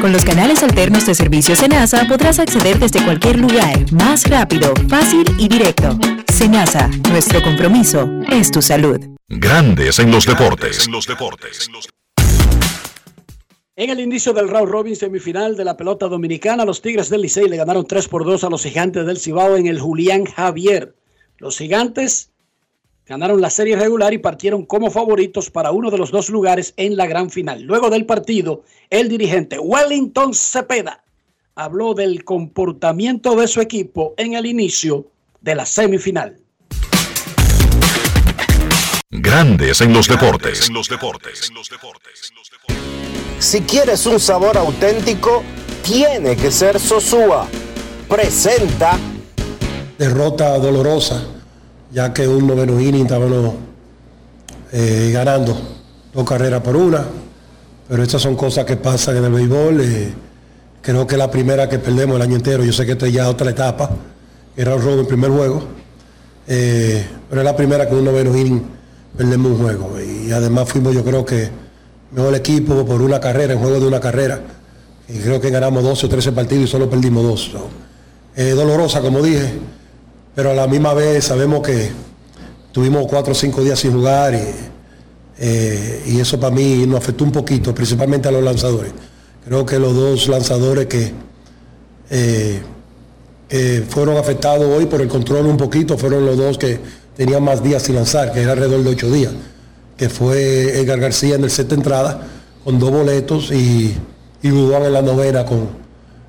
Con los canales alternos de servicio Senasa podrás acceder desde cualquier lugar, más rápido, fácil y directo. Senasa, nuestro compromiso es tu salud. Grandes en los deportes. En los deportes. En el inicio del round robin semifinal de la pelota dominicana, los Tigres del Licey le ganaron 3 por 2 a los Gigantes del Cibao en el Julián Javier. Los Gigantes ganaron la serie regular y partieron como favoritos para uno de los dos lugares en la gran final. Luego del partido, el dirigente Wellington Cepeda habló del comportamiento de su equipo en el inicio de la semifinal. Grandes en los deportes. En los deportes. Si quieres un sabor auténtico, tiene que ser Sosúa. Presenta. Derrota dolorosa ya que un noveno inning estábamos eh, ganando dos carreras por una, pero estas son cosas que pasan en el béisbol. Eh, creo que la primera que perdemos el año entero, yo sé que esta ya otra etapa, era un robo en primer juego, eh, pero es la primera que un noveno inning perdemos un juego. Y además fuimos yo creo que mejor equipo por una carrera, en juego de una carrera. Y creo que ganamos 12 o 13 partidos y solo perdimos dos. dolorosa, como dije pero a la misma vez sabemos que tuvimos cuatro o cinco días sin jugar y, eh, eso para mí nos afectó un poquito, principalmente a los lanzadores. Creo que los dos lanzadores que eh, fueron afectados hoy por el control un poquito fueron los dos que tenían más días sin lanzar, que era alrededor de ocho días, que fue Edgar García en el set de entrada con dos boletos y, y en la novena con,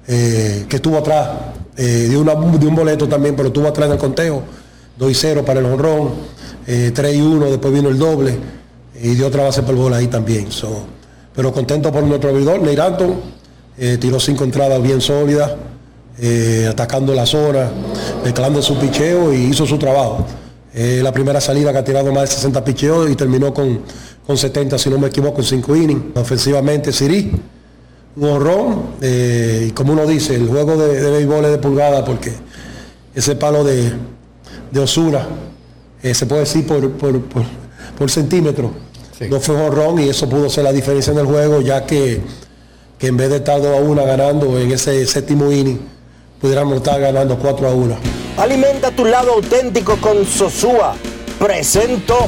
eh, que estuvo atrás eh, de, un boleto también, pero tuvo atrás en el conteo, 2 y 0 para el honrón, 3 eh, y 1, después vino el doble y dio otra base por bola ahí también. pero contento por nuestro abridor, Neiranton, eh, tiró cinco entradas bien sólidas, atacando la zona, mezclando su picheo y hizo su trabajo. la primera salida que ha tirado más de 60 picheos y terminó con, con 70, si no me equivoco, en 5 innings. Ofensivamente, Siri un horror. Eh, y como uno dice, el juego de, de, béisbol es de pulgada porque ese palo de, de Osura eh, se puede decir por, por, centímetro. No fue horror y eso pudo ser la diferencia en el juego, ya que, que en vez de estar 2 a 1 ganando en ese séptimo inning, pudiéramos estar ganando 4 a 1. Alimenta tu lado auténtico con Sosúa. Presento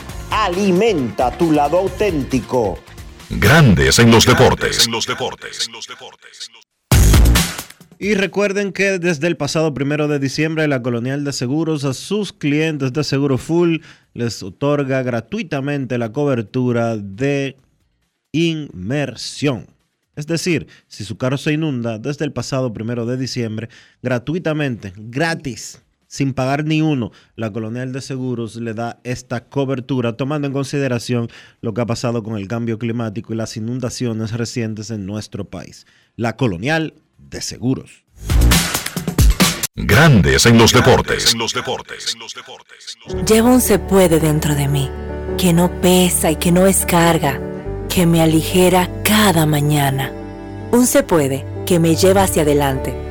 Alimenta tu lado auténtico. Grandes en los deportes. En los deportes. Y recuerden que desde el pasado primero de diciembre la Colonial de Seguros a sus clientes de Seguro Full les otorga gratuitamente la cobertura de inmersión. Es decir, si su carro se inunda desde el pasado primero de diciembre, gratuitamente, gratis, sin pagar ni uno, la Colonial de Seguros le da esta cobertura, tomando en consideración lo que ha pasado con el cambio climático y las inundaciones recientes en nuestro país. La Colonial de Seguros. Grandes en los deportes. Llevo un se puede dentro de mí, que no pesa y que no es carga, que me aligera cada mañana. Un se puede que me lleva hacia adelante,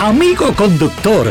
Amigo conductor,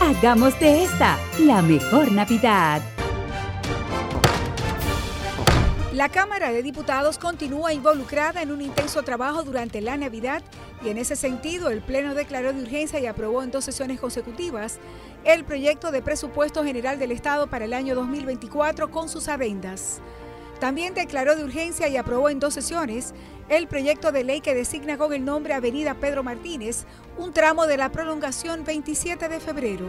Hagamos de esta la mejor Navidad. La Cámara de Diputados continúa involucrada en un intenso trabajo durante la Navidad y en ese sentido el Pleno declaró de urgencia y aprobó en dos sesiones consecutivas el proyecto de presupuesto general del Estado para el año 2024 con sus adendas. También declaró de urgencia y aprobó en dos sesiones el proyecto de ley que designa con el nombre Avenida Pedro Martínez un tramo de la prolongación 27 de febrero,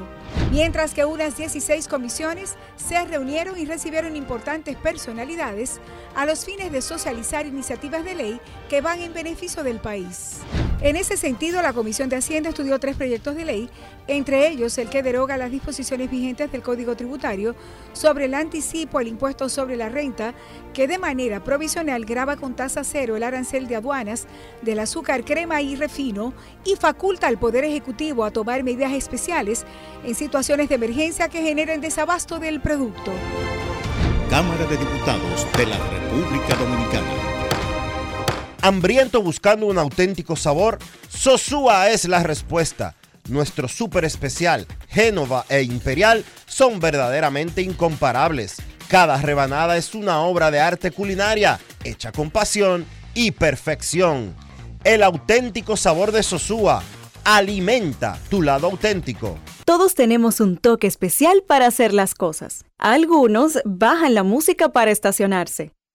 mientras que unas 16 comisiones se reunieron y recibieron importantes personalidades a los fines de socializar iniciativas de ley que van en beneficio del país. En ese sentido, la Comisión de Hacienda estudió tres proyectos de ley, entre ellos el que deroga las disposiciones vigentes del Código Tributario sobre el anticipo al impuesto sobre la renta, que de manera provisional graba con tasa cero el arancel de aduanas del azúcar, crema y refino y faculta al Poder Ejecutivo a tomar medidas especiales en situaciones de emergencia que generen desabasto del producto. Cámara de Diputados de la República Dominicana. Hambriento buscando un auténtico sabor, Sosúa es la respuesta. Nuestro súper especial, Génova e Imperial, son verdaderamente incomparables. Cada rebanada es una obra de arte culinaria, hecha con pasión y perfección. El auténtico sabor de Sosúa alimenta tu lado auténtico. Todos tenemos un toque especial para hacer las cosas. Algunos bajan la música para estacionarse.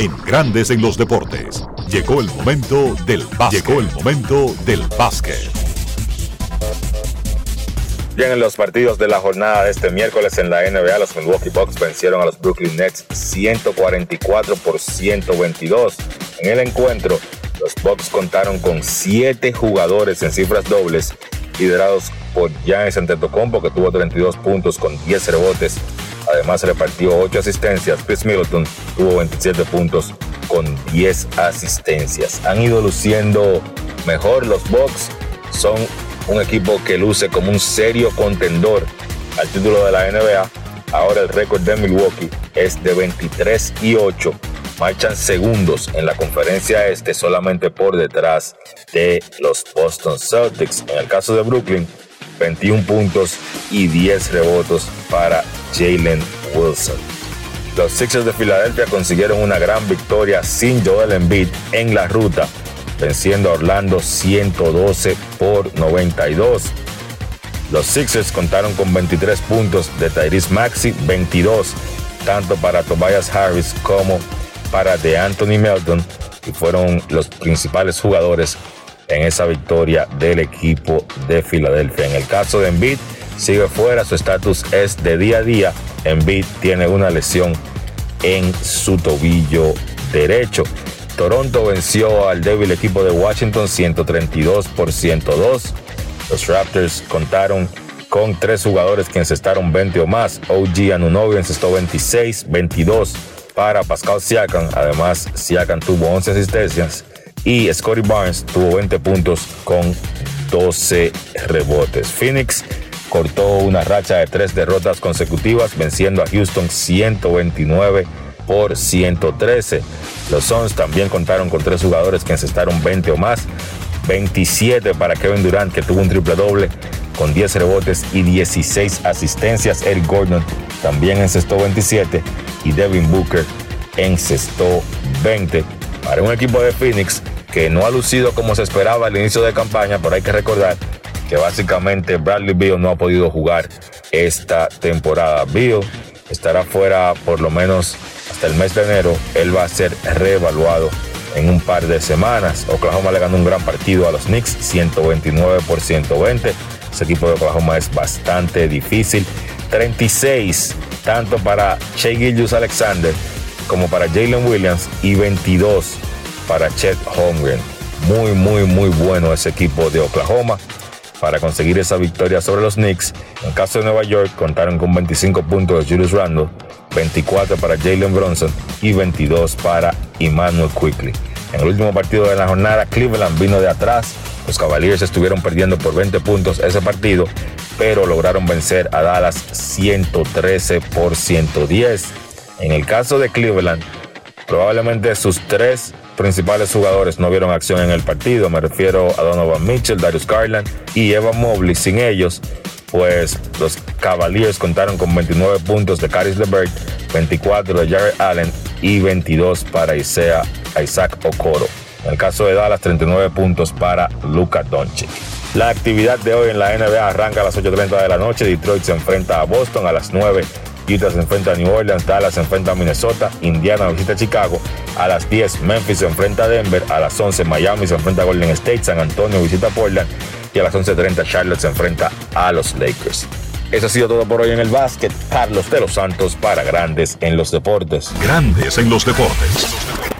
En Grandes en los Deportes. Llegó el momento del básquet. Llegó el momento del básquet. Bien, en los partidos de la jornada de este miércoles en la NBA, los Milwaukee Bucks vencieron a los Brooklyn Nets 144 por 122. En el encuentro, los Bucks contaron con 7 jugadores en cifras dobles, liderados por Giannis Antetokounmpo, que tuvo 32 puntos con 10 rebotes. Además, repartió 8 asistencias. Chris Middleton tuvo 27 puntos con 10 asistencias. Han ido luciendo mejor los Bucks. Son un equipo que luce como un serio contendor al título de la NBA. Ahora el récord de Milwaukee es de 23 y 8. Marchan segundos en la conferencia este solamente por detrás de los Boston Celtics. En el caso de Brooklyn, 21 puntos y 10 rebotes para Jalen Wilson. Los Sixers de Filadelfia consiguieron una gran victoria sin Joel Embiid en la ruta, venciendo a Orlando 112 por 92. Los Sixers contaron con 23 puntos de Tyrese Maxi, 22 tanto para Tobias Harris como para de Anthony Melton, y fueron los principales jugadores en esa victoria del equipo de Filadelfia. En el caso de Embiid, sigue fuera, su estatus es de día a día. Embiid tiene una lesión en su tobillo derecho. Toronto venció al débil equipo de Washington 132 por 102. Los Raptors contaron con tres jugadores que encestaron 20 o más. OG Anunobi encestó 26, 22 para Pascal Siakam. Además, Siakam tuvo 11 asistencias y Scotty Barnes tuvo 20 puntos con 12 rebotes. Phoenix cortó una racha de tres derrotas consecutivas venciendo a Houston 129 por 113. Los Suns también contaron con tres jugadores que encestaron 20 o más. 27 para Kevin Durant que tuvo un triple doble con 10 rebotes y 16 asistencias. Eric Gordon también encestó 27 y Devin Booker encestó 20 para un equipo de Phoenix que no ha lucido como se esperaba al inicio de campaña, pero hay que recordar que básicamente Bradley Beal no ha podido jugar esta temporada. Beal estará fuera por lo menos hasta el mes de enero. Él va a ser reevaluado en un par de semanas. Oklahoma le ganó un gran partido a los Knicks, 129 por 120. Ese equipo de Oklahoma es bastante difícil. 36 tanto para Shea Gillius Alexander como para Jalen Williams y 22 para Chet Holmgren. Muy, muy, muy bueno ese equipo de Oklahoma para conseguir esa victoria sobre los Knicks. En el caso de Nueva York, contaron con 25 puntos de Julius Randle, 24 para Jalen Bronson y 22 para Emmanuel Quickly. En el último partido de la jornada, Cleveland vino de atrás. Los Cavaliers estuvieron perdiendo por 20 puntos ese partido, pero lograron vencer a Dallas 113 por 110. En el caso de Cleveland, probablemente sus tres principales jugadores no vieron acción en el partido. Me refiero a Donovan Mitchell, Darius Garland y Evan Mobley. Sin ellos, pues los Cavaliers contaron con 29 puntos de Caris LeVert, 24 de Jared Allen y 22 para Isaac Okoro. En el caso de Dallas, 39 puntos para Luka Doncic. La actividad de hoy en la NBA arranca a las 8.30 de la noche. Detroit se enfrenta a Boston a las 9. Utah se enfrenta a New Orleans, Dallas se enfrenta a Minnesota, Indiana visita a Chicago, a las 10 Memphis se enfrenta a Denver, a las 11 Miami se enfrenta a Golden State, San Antonio visita a Portland y a las 11.30 Charlotte se enfrenta a los Lakers. Eso ha sido todo por hoy en el básquet. Carlos de los Santos para Grandes en los Deportes. Grandes en los Deportes.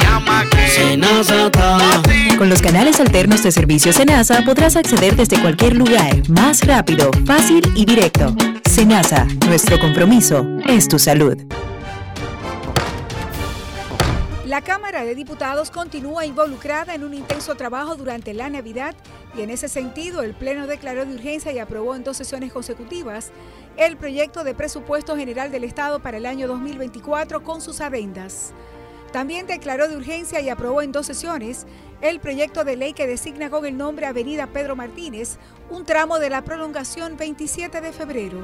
Con los canales alternos de servicio Senasa podrás acceder desde cualquier lugar, más rápido, fácil y directo. Senasa, nuestro compromiso es tu salud. La Cámara de Diputados continúa involucrada en un intenso trabajo durante la Navidad y en ese sentido el Pleno declaró de urgencia y aprobó en dos sesiones consecutivas el proyecto de presupuesto general del Estado para el año 2024 con sus adendas. También declaró de urgencia y aprobó en dos sesiones el proyecto de ley que designa con el nombre Avenida Pedro Martínez un tramo de la prolongación 27 de febrero.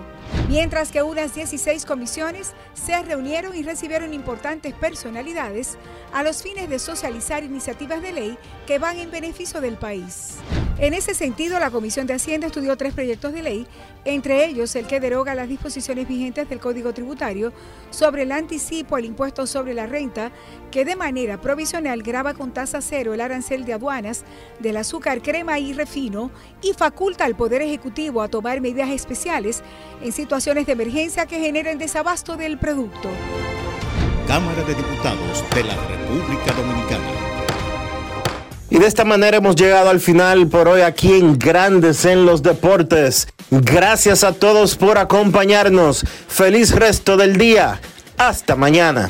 Mientras que unas 16 comisiones se reunieron y recibieron importantes personalidades a los fines de socializar iniciativas de ley que van en beneficio del país. En ese sentido, la Comisión de Hacienda estudió tres proyectos de ley, entre ellos el que deroga las disposiciones vigentes del Código Tributario sobre el anticipo al impuesto sobre la renta, que de manera provisional graba con tasa cero el arancel de aduanas del azúcar, crema y refino y faculta al Poder Ejecutivo a tomar medidas especiales en situaciones de emergencia que generen desabasto del producto. Cámara de Diputados de la República Dominicana. Y de esta manera hemos llegado al final por hoy aquí en Grandes en los Deportes. Gracias a todos por acompañarnos. Feliz resto del día. Hasta mañana.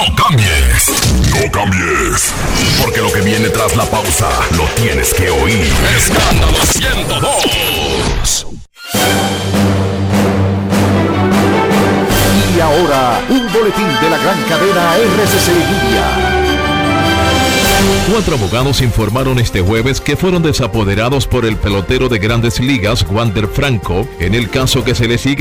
No cambies, no cambies, porque lo que viene tras la pausa lo tienes que oír. Escándalo 102. Y ahora, un boletín de la gran cadena RCC Media. Cuatro abogados informaron este jueves que fueron desapoderados por el pelotero de grandes ligas, Wander Franco, en el caso que se le sigue